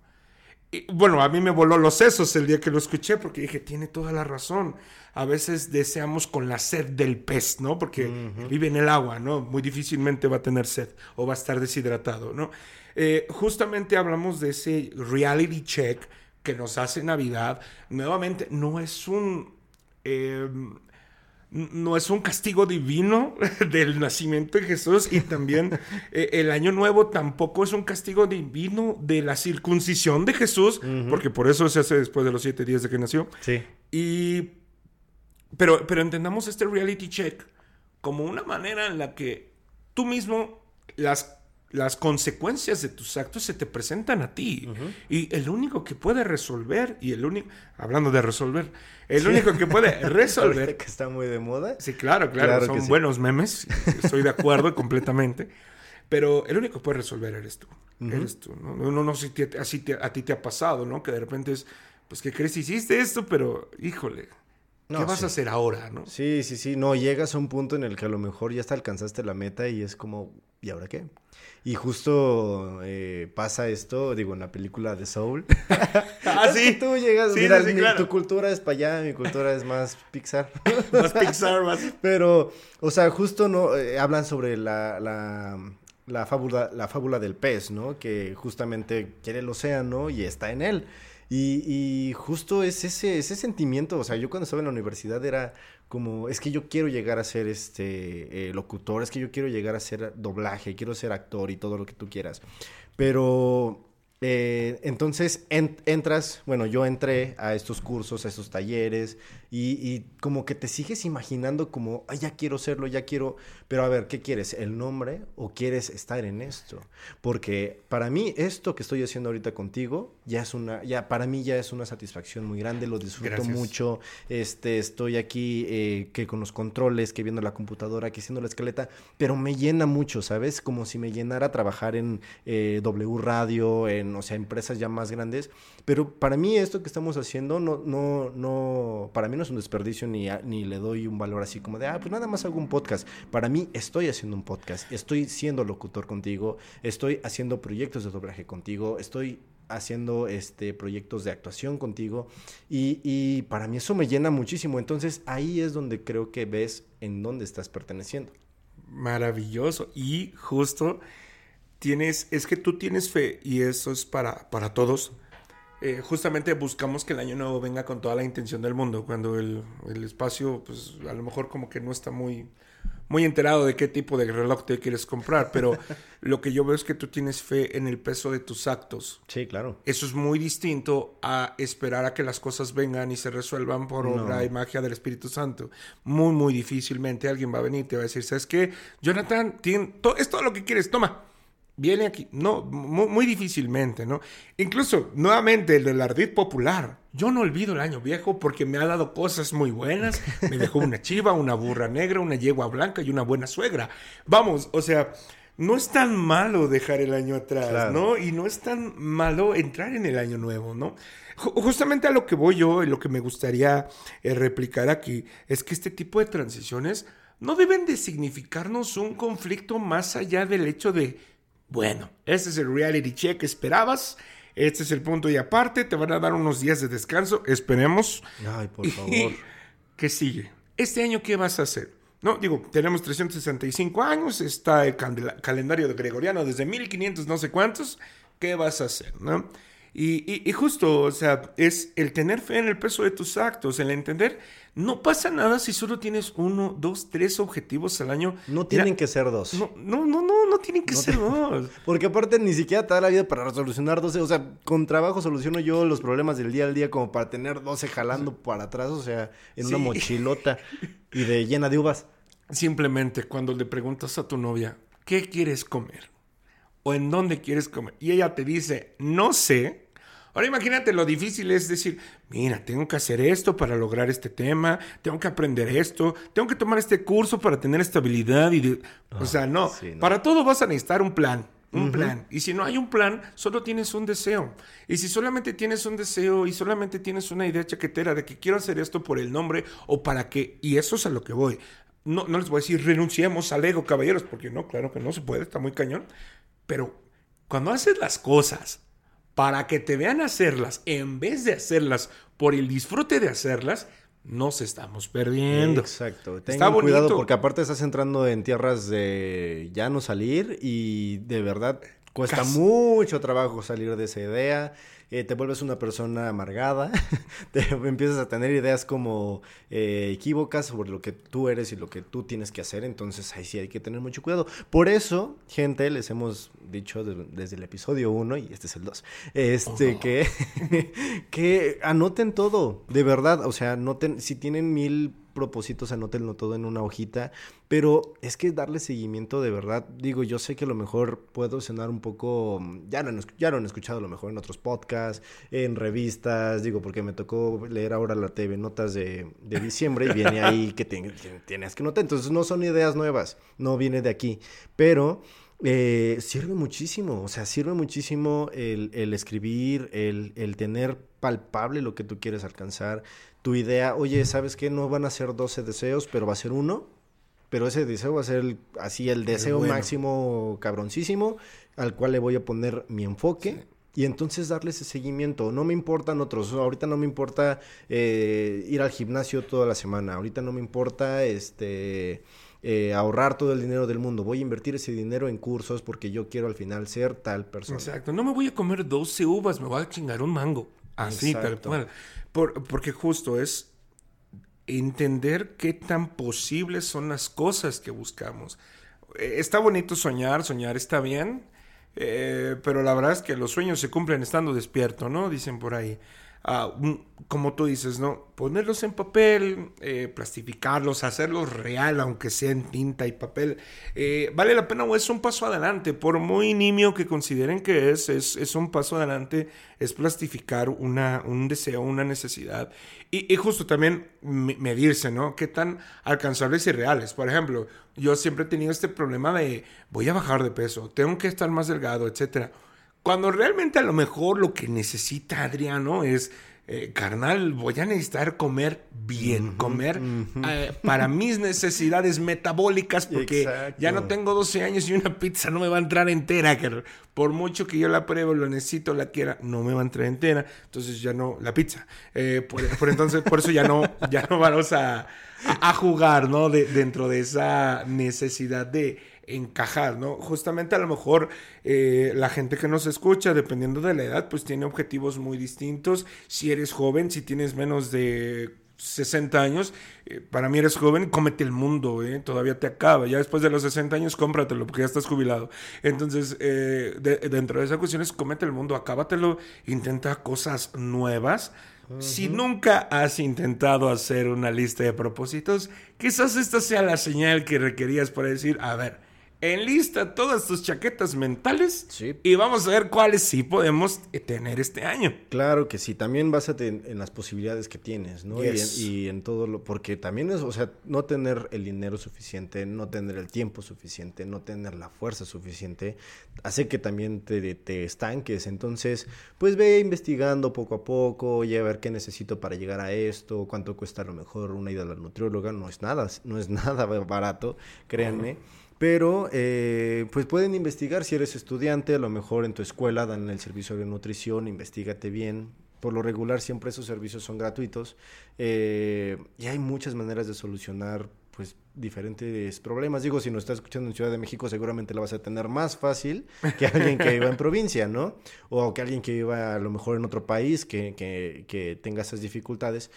Y, bueno, a mí me voló los sesos el día que lo escuché porque dije, tiene toda la razón. A veces deseamos con la sed del pez, ¿no? Porque vive en el agua, ¿no? Muy difícilmente va a tener sed o va a estar deshidratado, ¿no? Eh, justamente hablamos de ese reality check que nos hace Navidad. Nuevamente, no es un... Eh, no es un castigo divino del nacimiento de Jesús y también eh, el año nuevo tampoco es un castigo divino de la circuncisión de Jesús, porque por eso se hace después de los siete días de que nació. Sí. Y, pero, pero entendamos este reality check como una manera en la que tú mismo las las consecuencias de tus actos se te presentan a ti. Y el único que puede resolver, y el único, hablando de resolver, el único que puede resolver... que está muy de moda. Sí, claro, claro, son buenos memes, estoy de acuerdo completamente. Pero el único que puede resolver eres tú. Eres tú, ¿no? No, no, si así a ti te ha pasado, ¿no? Que de repente es, pues, ¿qué crees? Hiciste esto, pero, híjole, ¿Qué vas a hacer ahora, no? Sí, sí, sí. No, llegas a un punto en el que a lo mejor ya hasta alcanzaste la meta y es como, ¿y ahora qué? Y justo eh, pasa esto, digo, en la película de Soul. ah, sí. tú llegas, mira, tu cultura es para allá, mi cultura es más Pixar. más Pixar, más. Pero, o sea, justo no eh, hablan sobre la, la, la, fábula, la fábula del pez, ¿no? Que justamente quiere el océano y está en él. Y, justo es ese, ese sentimiento, o sea, yo cuando estaba en la universidad era como, es que yo quiero llegar a ser este eh, locutor, es que yo quiero llegar a ser doblaje, quiero ser actor y todo lo que tú quieras. Pero eh, entonces entras, bueno, yo entré a estos cursos, a estos talleres y, como que te sigues imaginando como, ay, ya quiero serlo, ya quiero, pero a ver, ¿qué quieres? ¿El nombre o quieres estar en esto? Porque para mí esto que estoy haciendo ahorita contigo ya es una, ya para mí ya es una satisfacción muy grande, lo disfruto mucho, este, estoy aquí eh, que con los controles, que viendo la computadora, que haciendo la escaleta, pero me llena mucho, ¿sabes? Como si me llenara trabajar en eh, W Radio, en, o sea, empresas ya más grandes, pero para mí esto que estamos haciendo no, no, no, para mí no es un desperdicio ni, ni le doy un valor así como de, ah, pues nada más hago un podcast. Para mí estoy haciendo un podcast, estoy siendo locutor contigo, estoy haciendo proyectos de doblaje contigo, estoy haciendo este proyectos de actuación contigo y, y, para mí eso me llena muchísimo. Entonces ahí es donde creo que ves en dónde estás perteneciendo. Maravilloso. Y justo tienes es que tú tienes fe y eso es para para todos eh, justamente buscamos que el año nuevo venga con toda la intención del mundo, cuando el, el, espacio, pues a lo mejor como que no está muy, muy enterado de qué tipo de reloj te quieres comprar, pero lo que yo veo es que tú tienes fe en el peso de tus actos. Sí, claro. Eso es muy distinto a esperar a que las cosas vengan y se resuelvan por obra y magia del Espíritu Santo. Muy, muy difícilmente alguien va a venir y te va a decir, ¿sabes qué? Jonathan, es todo lo que quieres, toma viene aquí. No, muy, difícilmente, ¿no? Incluso, nuevamente, el del ardid popular. Yo no olvido el año viejo porque me ha dado cosas muy buenas. Me dejó una chiva, una burra negra, una yegua blanca y una buena suegra. Vamos, o sea, no es tan malo dejar el año atrás, ¿no? Y no es tan malo entrar en el año nuevo, ¿no? Justamente a lo que voy yo y lo que me gustaría eh, replicar aquí es que este tipo de transiciones no deben de significarnos un conflicto más allá del hecho de bueno, este es el reality check que esperabas. Este es el punto y aparte. Te van a dar unos días de descanso. Esperemos. Ay, por favor. ¿Qué sigue? Este año, ¿qué vas a hacer? No, digo, tenemos 365 años. Está el calendario de gregoriano desde 1500, no sé cuántos. ¿Qué vas a hacer? ¿No? Y, justo, o sea, es el tener fe en el peso de tus actos, el entender, no pasa nada si solo tienes uno, dos, tres objetivos al año. No tienen que ser dos. No, no, no, no, no tienen que ser dos. Porque aparte ni siquiera te da la vida para solucionar 12. O sea, con trabajo soluciono yo los problemas del día al día como para tener 12 jalando para atrás, o sea, en una mochilota y de llena de uvas. Simplemente cuando le preguntas a tu novia, ¿qué quieres comer? ¿O en dónde quieres comer? Y ella te dice, no sé Ahora imagínate lo difícil es decir, mira, tengo que hacer esto para lograr este tema, tengo que aprender esto, tengo que tomar este curso para tener estabilidad y... o ah, sea, no, para todo vas a necesitar un plan. Un plan. Y si no hay un plan, solo tienes un deseo. Y si solamente tienes un deseo y solamente tienes una idea chaquetera de que quiero hacer esto por el nombre o para que, y eso es a lo que voy. No, no les voy a decir renunciemos al ego, caballeros, porque no, claro que no se puede, está muy cañón. Pero cuando haces las cosas para que te vean hacerlas en vez de hacerlas por el disfrute de hacerlas, nos estamos perdiendo. Exacto. Tengan cuidado porque aparte estás entrando en tierras de ya no salir y de verdad cuesta mucho trabajo salir de esa idea. Eh, te vuelves una persona amargada, te empiezas a tener ideas como eh, equívocas sobre lo que tú eres y lo que tú tienes que hacer, entonces ahí sí hay que tener mucho cuidado. Por eso, gente, les hemos dicho desde el episodio 1, y este es el 2, este, que, que anoten todo, de verdad, o sea, anoten, si tienen mil propósitos, anótenlo todo en una hojita, pero es que darle seguimiento de verdad, digo, yo sé que a lo mejor puedo sonar un poco, ya lo, han, ya lo han escuchado a lo mejor en otros podcasts, en revistas, digo, porque me tocó leer ahora la TV Notas de, diciembre y viene ahí que tienes que notar, entonces no son ideas nuevas, no viene de aquí, pero... Eh, sirve muchísimo, o sea, sirve muchísimo el, el escribir, el, el, tener palpable lo que tú quieres alcanzar, tu idea, oye, ¿sabes qué? No van a ser 12 deseos, pero va a ser uno. Pero ese deseo va a ser así el deseo máximo cabroncísimo al cual le voy a poner mi enfoque. Y entonces darle ese seguimiento. No me importan otros. Ahorita no me importa eh, ir al gimnasio toda la semana. Ahorita no me importa este eh, ahorrar todo el dinero del mundo. Voy a invertir ese dinero en cursos porque yo quiero al final ser tal persona. Exacto. No me voy a comer 12 uvas, me voy a chingar un mango. Así, tal cual porque justo es entender qué tan posibles son las cosas que buscamos. Eh, está bonito soñar, soñar está bien, eh, pero la verdad es que los sueños se cumplen estando despierto, ¿no? Dicen por ahí como tú dices, ¿no? Ponerlos en papel, eh, plastificarlos, hacerlos real, aunque sea en tinta y papel, eh, vale la pena o es un paso adelante, por muy nimio que consideren que es, es, un paso adelante, es plastificar una, un deseo, una necesidad y, justo también medirse, ¿no? Qué tan alcanzables y reales. Por ejemplo, yo siempre he tenido este problema de voy a bajar de peso, tengo que estar más delgado, etcétera cuando realmente a lo mejor lo que necesita Adriano es, eh, carnal, voy a necesitar comer bien, comer eh, para mis necesidades metabólicas, porque ya no tengo 12 años y una pizza no me va a entrar entera. Que por mucho que yo la pruebe, lo necesito, la quiera, no me va a entrar entera. Entonces ya no, la pizza. Eh, por, entonces, por eso ya no, ya no vamos a, a, jugar, ¿no? De, dentro de esa necesidad de encajar, ¿no? Justamente a lo mejor eh, la gente que nos escucha, dependiendo de la edad, pues tiene objetivos muy distintos. Si eres joven, si tienes menos de 60 años, eh, para mí eres joven, cómete el mundo, ¿eh? todavía te acaba. Ya después de los 60 años, cómpratelo, porque ya estás jubilado. Entonces, eh, dentro de esa cuestión es cómete el mundo, acábatelo, intenta cosas nuevas. Si nunca has intentado hacer una lista de propósitos, quizás esta sea la señal que requerías para decir, a ver, enlista todas tus chaquetas mentales y vamos a ver cuáles sí podemos tener este año. Claro que sí, también básate en, las posibilidades que tienes, ¿no? Y, en, todo lo, porque también es, o sea, no tener el dinero suficiente, no tener el tiempo suficiente, no tener la fuerza suficiente, hace que también te, te estanques. Entonces, pues ve investigando poco a poco, y a ver qué necesito para llegar a esto, cuánto cuesta a lo mejor una ida a la nutrióloga, no es nada, no es nada barato, créanme. Pero, eh, pues pueden investigar si eres estudiante, a lo mejor en tu escuela dan el servicio de nutrición, investigate bien. Por lo regular siempre esos servicios son gratuitos eh, y hay muchas maneras de solucionar pues diferentes problemas. Digo, si nos estás escuchando en Ciudad de México, seguramente la vas a tener más fácil que alguien que viva en provincia, ¿no? O que alguien que viva a lo mejor en otro país que, que, que tenga esas dificultades.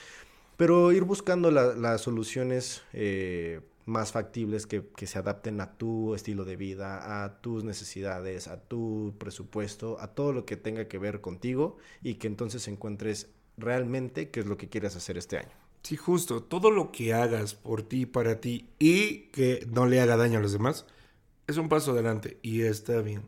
Pero ir buscando las soluciones eh, más factibles que, se adapten a tu estilo de vida, a tus necesidades, a tu presupuesto, a todo lo que tenga que ver contigo y que entonces encuentres realmente qué es lo que quieres hacer este año. Sí, justo, todo lo que hagas por ti, para ti y que no le haga daño a los demás, es un paso adelante y está bien.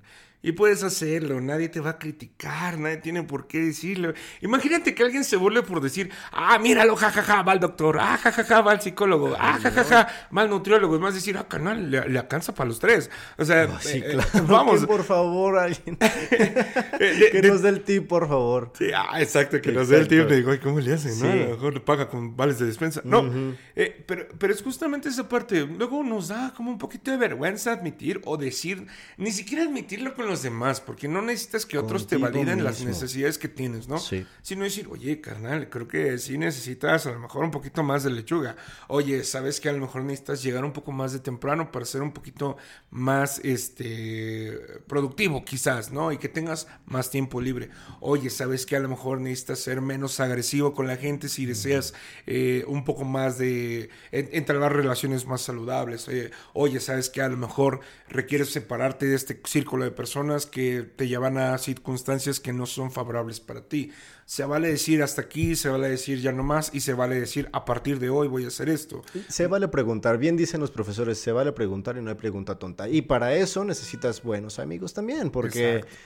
Y puedes hacerlo, nadie te va a criticar, nadie tiene por qué decirlo. Imagínate que alguien se vuelve por decir, ah, míralo, jajaja, va al doctor, ah, jajaja, va al psicólogo, ah, jajaja, va al nutriólogo. Es más decir, ah, canal, le, alcanza para los tres. O sea, sí, eh, vamos. por favor, alguien. que nos dé el tip, por favor. Sí, ah, exacto, que nos dé el tip. Le digo, ay, ¿cómo le hacen? Sí. A lo mejor le paga con vales de despensa. No, eh, pero, pero es justamente esa parte. Luego nos da como un poquito de vergüenza admitir o decir, ni siquiera admitirlo con los los demás, porque no necesitas que otros te validen las necesidades que tienes, ¿no? Sí. Sino decir, oye, carnal, creo que sí necesitas a lo mejor un poquito más de lechuga. Oye, sabes que a lo mejor necesitas llegar un poco más de temprano para ser un poquito más este productivo, quizás, ¿no? Y que tengas más tiempo libre. Oye, sabes que a lo mejor necesitas ser menos agresivo con la gente si deseas eh, un poco más de en- entablar relaciones más saludables. Eh, oye, sabes que a lo mejor requieres separarte de este círculo de personas que te llevan a circunstancias que no son favorables para ti. Se vale decir hasta aquí, se vale decir ya no más y se vale decir a partir de hoy voy a hacer esto. Se vale preguntar, bien dicen los profesores, se vale preguntar y no hay pregunta tonta. Y para eso necesitas buenos amigos también, porque Exacto.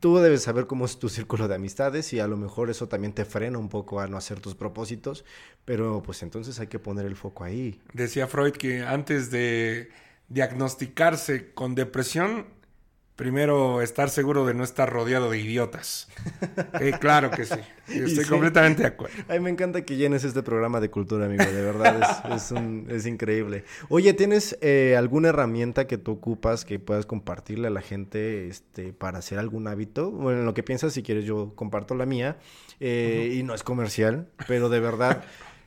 tú debes saber cómo es tu círculo de amistades y a lo mejor eso también te frena un poco a no hacer tus propósitos, pero pues entonces hay que poner el foco ahí. Decía Freud que antes de diagnosticarse con depresión, primero estar seguro de no estar rodeado de idiotas. Eh, claro que sí. Estoy sí. completamente de acuerdo. Ay, me encanta que llenes este programa de cultura, amigo, de verdad es, es, un- es increíble. Oye, ¿tienes eh, alguna herramienta que tú ocupas que puedas compartirle a la gente este, para hacer algún hábito? Bueno, en lo que piensas, si quieres yo comparto la mía, eh, y no es comercial, pero de verdad,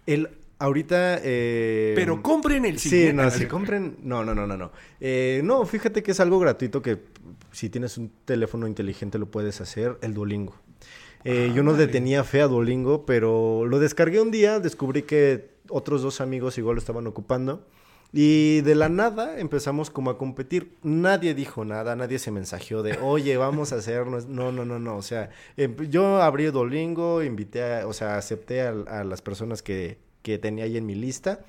el, ahorita... eh, Pero compren el Sí, siguiente. no, si compren. No, no, no, no, no. Eh, no, fíjate que es algo gratuito que si tienes un teléfono inteligente lo puedes hacer, el Duolingo. Eh, yo no le Ándale. tenía fe a Duolingo, pero lo descargué un día, descubrí que otros dos amigos igual lo estaban ocupando. Y de la nada empezamos como a competir. Nadie dijo nada, nadie se mensajeó de, oye, vamos a hacernos. No, no, no, no. O sea, em- yo abrí Duolingo, invité a, o sea, acepté a, a las personas que, que tenía ahí en mi lista.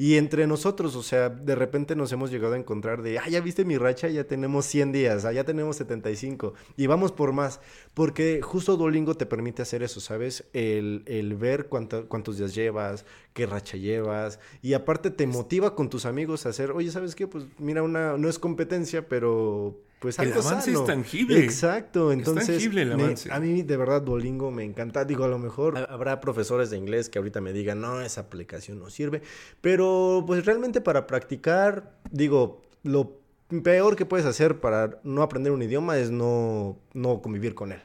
Y entre nosotros, o sea, de repente nos hemos llegado a encontrar de, ah, ya viste mi racha, ya tenemos 100 días, ah, ya tenemos 75 y vamos por más, porque justo Duolingo te permite hacer eso, ¿sabes? El, el ver cuánto- cuántos días llevas, qué racha llevas y aparte te motiva con tus amigos a hacer, oye, ¿sabes qué? Pues mira, una, no es competencia, pero pues El avance sano. es tangible. Exacto, Es entonces tangible el me- avance. a mí de verdad Duolingo me encanta. Digo, a lo mejor ha- habrá profesores de inglés que ahorita me digan, no, esa aplicación no sirve. Pero pues realmente para practicar, digo, lo peor que puedes hacer para no aprender un idioma es no, no convivir con él.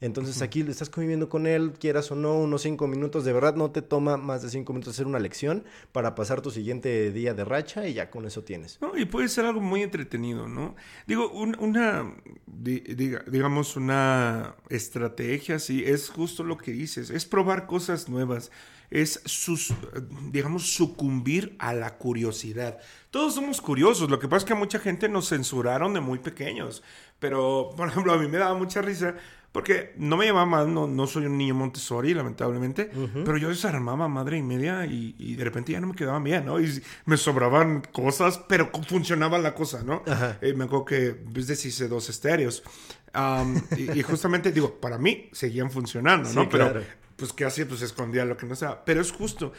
Entonces aquí estás conviviendo con él, quieras o no, unos cinco minutos. De verdad no te toma más de cinco minutos hacer una lección para pasar tu siguiente día de racha y ya con eso tienes. No, y puede ser algo muy entretenido, ¿no? Digo, un- una, di- diga- digamos, una estrategia, sí, es justo lo que dices, es probar cosas nuevas, es, sus, digamos, sucumbir a la curiosidad. Todos somos curiosos, lo que pasa es que a mucha gente nos censuraron de muy pequeños, pero, por ejemplo, a mí me daba mucha risa. Porque no me llevaba mal, no, no soy un niño Montessori, lamentablemente, pero yo desarmaba madre y media y, y de repente ya no me quedaban bien, ¿no? Y me sobraban cosas, pero funcionaba la cosa, ¿no? Eh, me acuerdo que pues, deshice dos estéreos. Am, y, y justamente digo, para mí seguían funcionando, ¿no? Sí, pero claro. pues que hacía, pues escondía lo que no sea. Pero es justo.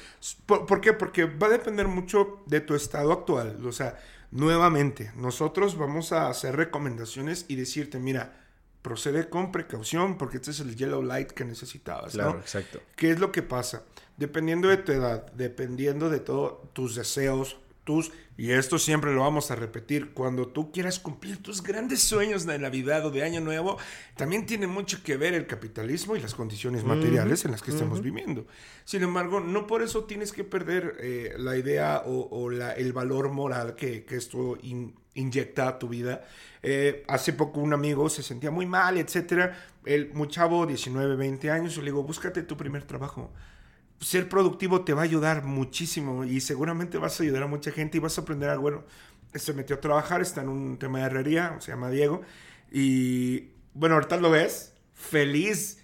¿Por, por qué? Porque va a depender mucho de tu estado actual. O sea, nuevamente, nosotros vamos a hacer recomendaciones y decirte, mira, procede con precaución porque este es el yellow light que necesitabas, Claro, ¿no? exacto. ¿Qué es lo que pasa? Dependiendo de tu edad, dependiendo de todos tus deseos, tus, y esto siempre lo vamos a repetir, cuando tú quieras cumplir tus grandes sueños de Navidad o de Año Nuevo, también tiene mucho que ver el capitalismo y las condiciones materiales en las que estamos viviendo. Sin embargo, no por eso tienes que perder eh, la idea o, o la- el valor moral que, que esto in- inyecta a tu vida. Eh, hace poco un amigo se sentía muy mal, etcétera. El muy chavo, 19, 20 años, le digo, búscate tu primer trabajo. Ser productivo te va a ayudar muchísimo y seguramente vas a ayudar a mucha gente y vas a aprender algo bueno. Se metió a trabajar, está en un tema de herrería, se llama Diego. Y bueno, ahorita lo ves, feliz.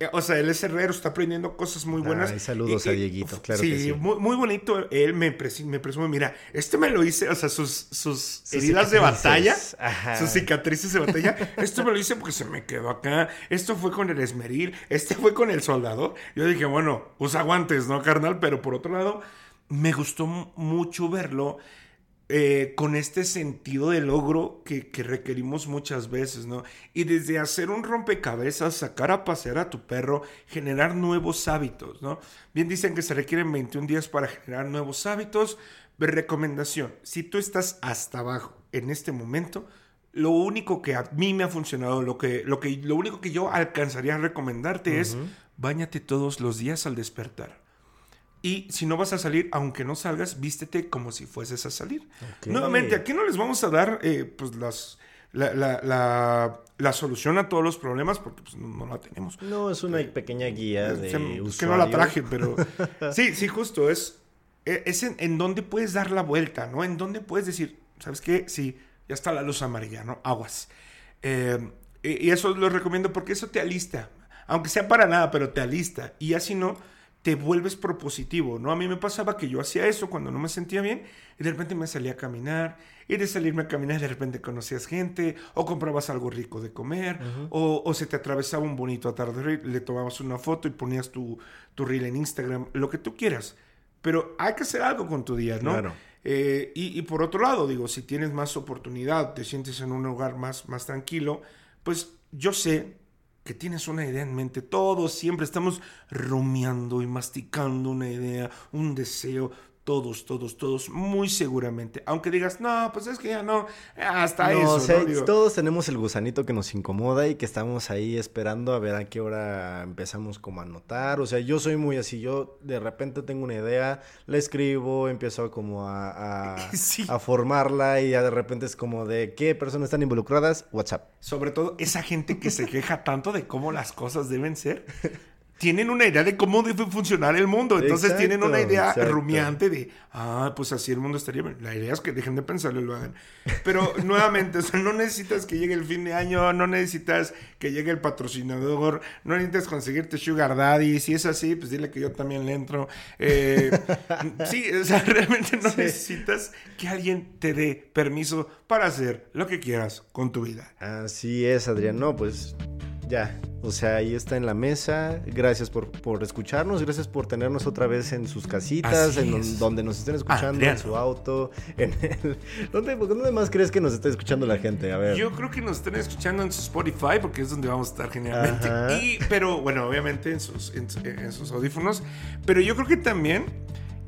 Eh, O sea, él es herrero, está aprendiendo cosas muy buenas. Ay, saludos Y- a Dieguito, claro sí, que sí. Muy, muy bonito. Él me, me presume, mira, este me lo hice, o sea, sus, sus, Sus heridas de batalla, ajá. sus cicatrices de batalla. Esto me lo hice porque se me quedó acá. Esto fue con el esmeril. Este fue con el soldador. Yo dije, bueno, usa guantes, ¿no, carnal? Pero por otro lado, me gustó mu- mucho verlo eh, con este sentido de logro que, que requerimos muchas veces, ¿no? Y desde hacer un rompecabezas, sacar a pasear a tu perro, generar nuevos hábitos, ¿no? Bien dicen que se requieren 21 días para generar nuevos hábitos. Recomendación, si tú estás hasta abajo en este momento, lo único que a mí me ha funcionado, lo, que, lo, que, lo único que yo alcanzaría a recomendarte es bañate todos los días al despertar. Y si no vas a salir, aunque no salgas, vístete como si fueses a salir. Nuevamente, aquí no les vamos a dar eh, pues las, la, solución a todos los problemas porque pues, no, la tenemos. No, es una pequeña guía de que no la traje, pero sí, sí, justo es, e, es en, en donde puedes dar la vuelta, ¿no? En donde puedes decir, ¿sabes qué? Sí, ya está la luz amarilla, ¿no? Aguas. Eh, y eso lo recomiendo porque eso te alista, aunque sea para nada, pero te alista. Y así no, te vuelves propositivo, ¿no? A mí me pasaba que yo hacía eso cuando no me sentía bien y de repente me salía a caminar y de salirme a caminar de repente conocías gente o comprabas algo rico de comer o, se te atravesaba un bonito atardecer, le tomabas una foto y ponías tu, tu reel en Instagram, lo que tú quieras. Pero hay que hacer algo con tu día, ¿no? Claro. Eh, y, por otro lado, digo, si tienes más oportunidad, te sientes en un lugar más, más tranquilo, pues yo sé que tienes una idea en mente. Todos siempre estamos rumiando y masticando una idea, un deseo. Todos, todos, todos, muy seguramente. Aunque digas, no, pues es que ya no, hasta eso. Todos tenemos el gusanito que nos incomoda y que estamos ahí esperando a ver a qué hora empezamos como a notar. O sea, yo soy muy así, yo de repente tengo una idea, la escribo, empiezo como a, a, formarla y ya de repente es como de qué personas están involucradas, WhatsApp. Sobre todo esa gente que se queja tanto de cómo las cosas deben ser tienen una idea de cómo debe funcionar el mundo. Entonces tienen una idea rumiante de, ah, pues así el mundo estaría bien. La idea es que dejen de pensarlo y lo hagan. Pero nuevamente, no necesitas que llegue el fin de año, no necesitas que llegue el patrocinador, no necesitas conseguirte Sugar Daddy. Si es así, pues dile que yo también le entro. Eh, sí, o sea, realmente no necesitas que alguien te dé permiso para hacer lo que quieras con tu vida. Así es, Adrián. No, pues ya, o sea, ahí está en la mesa. Gracias por, por escucharnos, gracias por tenernos otra vez en sus casitas, en donde nos estén escuchando, en su auto, en el... ¿Dónde, ¿Dónde, más crees que nos está escuchando la gente? A ver. Yo creo que nos están escuchando en su Spotify, porque es donde vamos a estar generalmente. Y, pero bueno, obviamente en sus, en, sus audífonos. Pero yo creo que también,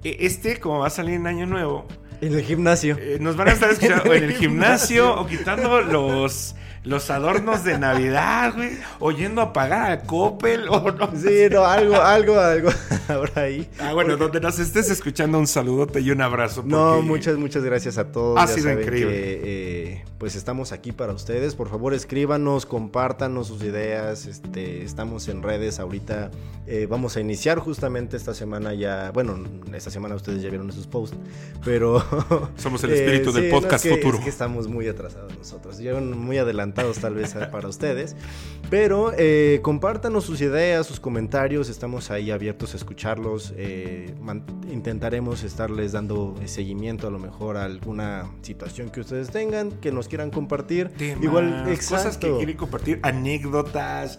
eh, este, como va a salir en Año Nuevo... En el gimnasio. Eh, nos van a estar escuchando en el gimnasio o quitando los los adornos de Navidad, güey, oyendo apagar a Coppel o no. Sí, no, algo, algo, algo ahora ahí. Ah, bueno, donde nos estés escuchando, un saludote y un abrazo. No, muchas, muchas gracias a todos. Ha sido increíble. Eh, pues estamos aquí para ustedes. Por favor, escríbanos, compártanos sus ideas. Este, estamos en redes ahorita. Eh, vamos a iniciar justamente esta semana ya. Bueno, esta semana ustedes ya vieron esos posts, pero. Somos el espíritu del podcast futuro. Es que estamos muy atrasados nosotros. Llevan muy tal vez para ustedes. Pero eh, compártanos sus ideas, sus comentarios, estamos ahí abiertos a escucharlos. Eh, intentaremos estarles dando seguimiento a lo mejor a alguna situación que ustedes tengan, que nos quieran compartir. Igual, cosas que quieren compartir, anécdotas.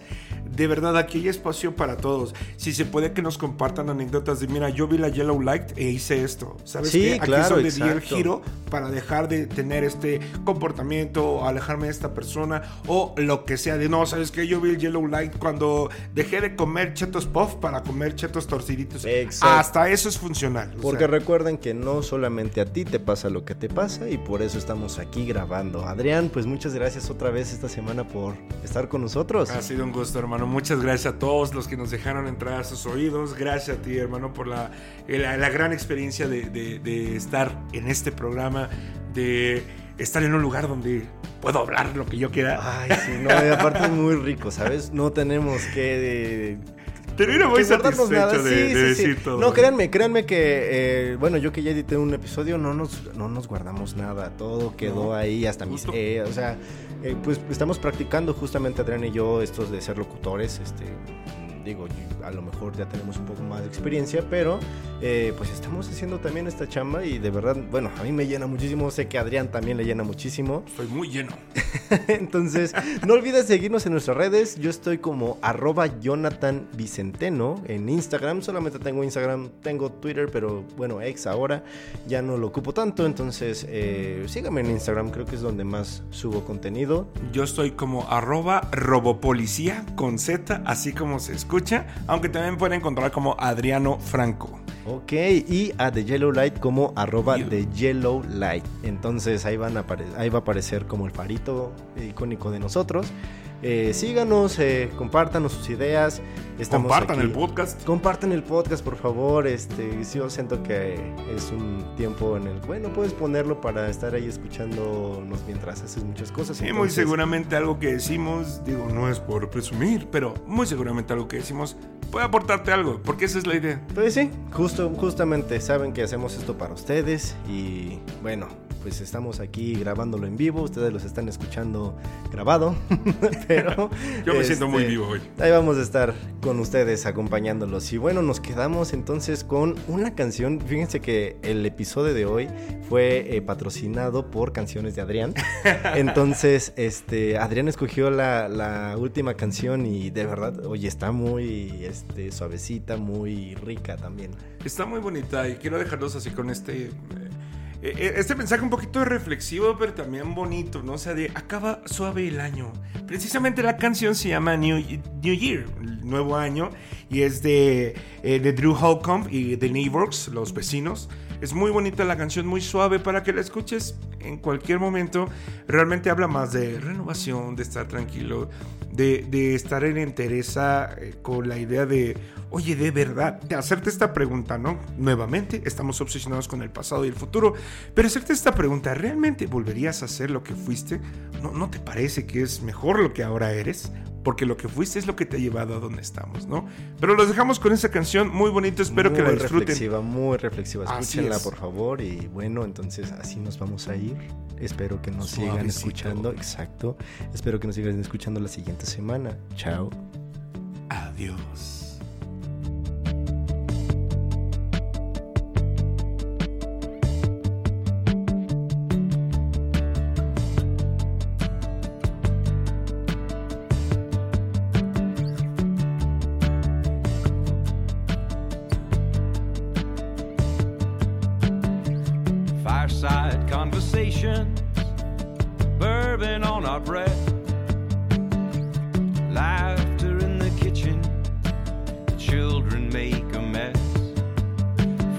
De verdad, aquí hay espacio para todos. Si se puede que nos compartan anécdotas de, mira, yo vi la Yellow Light e hice esto. ¿Sabes sí, Aquí claro, es donde di el giro para dejar de tener este comportamiento, alejarme de esta persona o lo que sea de no, ¿sabes que Yo vi el Yellow Light cuando dejé de comer chetos puff para comer chetos torciditos. Hasta eso es funcional. Porque recuerden que no solamente a ti te pasa lo que te pasa y por eso estamos aquí grabando. Adrián, pues muchas gracias otra vez esta semana por estar con nosotros. Ha sido un gusto, hermano. Muchas gracias a todos los que nos dejaron entrar a sus oídos. Gracias a ti, hermano, por la, la, gran experiencia de, de estar en este programa, de estar en un lugar donde puedo hablar lo que yo quiera. Ay, sí, no, y aparte es muy rico, ¿sabes? No tenemos que... Eh, Pero muy satisfecho de, de decir todo. No, créanme, créanme que, eh, bueno, yo que ya edité un episodio, no nos, no nos guardamos nada. Todo quedó ahí, hasta mis... Eh, o sea, pues estamos practicando justamente Adrián y yo estos de ser locutores, este digo, a lo mejor ya tenemos un poco más de experiencia, pero eh, pues estamos haciendo también esta chamba y de verdad, bueno, a mí me llena muchísimo, sé que a Adrián también le llena muchísimo. Estoy muy lleno. Entonces, no olvides seguirnos en nuestras redes, yo estoy como arroba Jonathan Vicenteno en Instagram, solamente tengo Instagram, tengo Twitter, pero bueno, ex ahora, ya no lo ocupo tanto, entonces eh, síganme en Instagram, creo que es donde más subo contenido. Yo estoy como arroba robopolicía con Z, así como se escucha aunque también pueden encontrar como Adriano Franco. Ok, y a The Yellow Light como arroba The Yellow Light. Entonces ahí, van a ahí va a aparecer como el farito icónico de nosotros. Eh, síganos, eh, compártanos sus ideas. Estamos compartan el podcast. Compartan el podcast, por favor. Este, yo siento que es un tiempo en el bueno, puedes ponerlo para estar ahí escuchándonos mientras haces muchas cosas. Y muy seguramente algo que decimos, digo, no es por presumir, pero muy seguramente algo que decimos puede aportarte algo, porque esa es la idea. Pues sí, justo, justamente saben que hacemos esto para ustedes y bueno, pues estamos aquí grabándolo en vivo, ustedes los están escuchando grabado, pero... Yo me siento muy este, vivo hoy. Ahí vamos a estar con ustedes acompañándolos. Y bueno, nos quedamos entonces con una canción, fíjense que el episodio de hoy fue eh, patrocinado por canciones de Adrián. Entonces, este, Adrián escogió la, la, última canción y de verdad, oye, está muy este, suavecita, muy rica también. Está muy bonita y quiero dejarlos así con este... Eh, este mensaje un poquito reflexivo, pero también bonito, ¿no? O sea, de acaba suave el año. Precisamente la canción se llama New, Year, nuevo año, y es de, eh, de Drew Holcomb y The Neighbors, los vecinos. Es muy bonita la canción, muy suave para que la escuches en cualquier momento. Realmente habla más de renovación, de estar tranquilo, de, estar en entereza con la idea de oye, de verdad, de hacerte esta pregunta, ¿no? Nuevamente, estamos obsesionados con el pasado y el futuro, pero hacerte esta pregunta, ¿realmente volverías a ser lo que fuiste? ¿No, ¿No te parece que es mejor lo que ahora eres? Porque lo que fuiste es lo que te ha llevado a donde estamos, ¿no? Pero los dejamos con esa canción muy bonita, espero que la disfruten. Muy reflexiva, muy reflexiva. Escúchenla, por favor. Y bueno, entonces así nos vamos a ir. Espero que nos sigan escuchando. Exacto. Espero que nos sigan escuchando la siguiente semana. Chao. Adiós.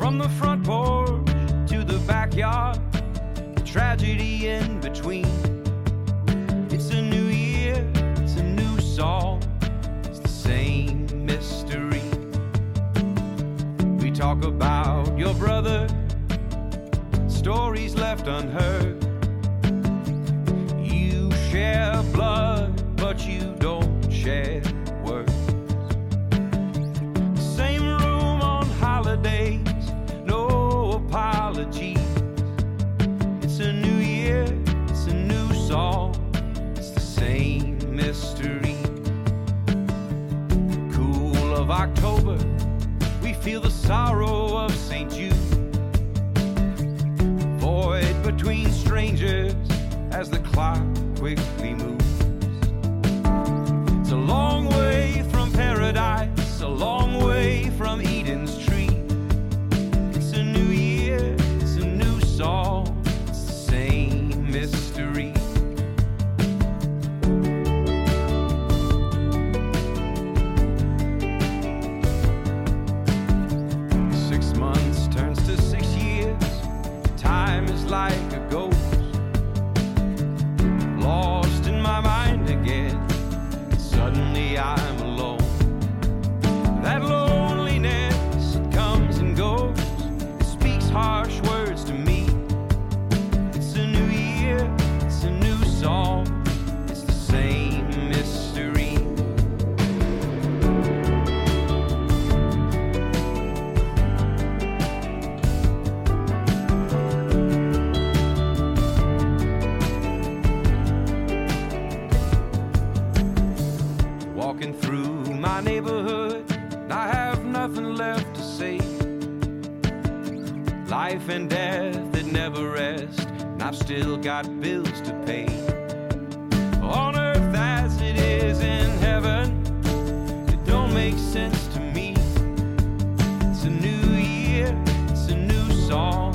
From the front porch to the backyard, the tragedy in between. It's a new year, it's a new song, it's the same mystery. We talk about your brother, stories left unheard. You share blood, but you don't share feel the sorrow of St. Jude. Void between strangers as the clock quickly moves. It's a long way from paradise, a long way. walking through my neighborhood, and I have nothing left to say. Life and death it never rest, and I've still got bills to pay. On earth as it is in heaven, it don't make sense to me. It's a new year, it's a new song.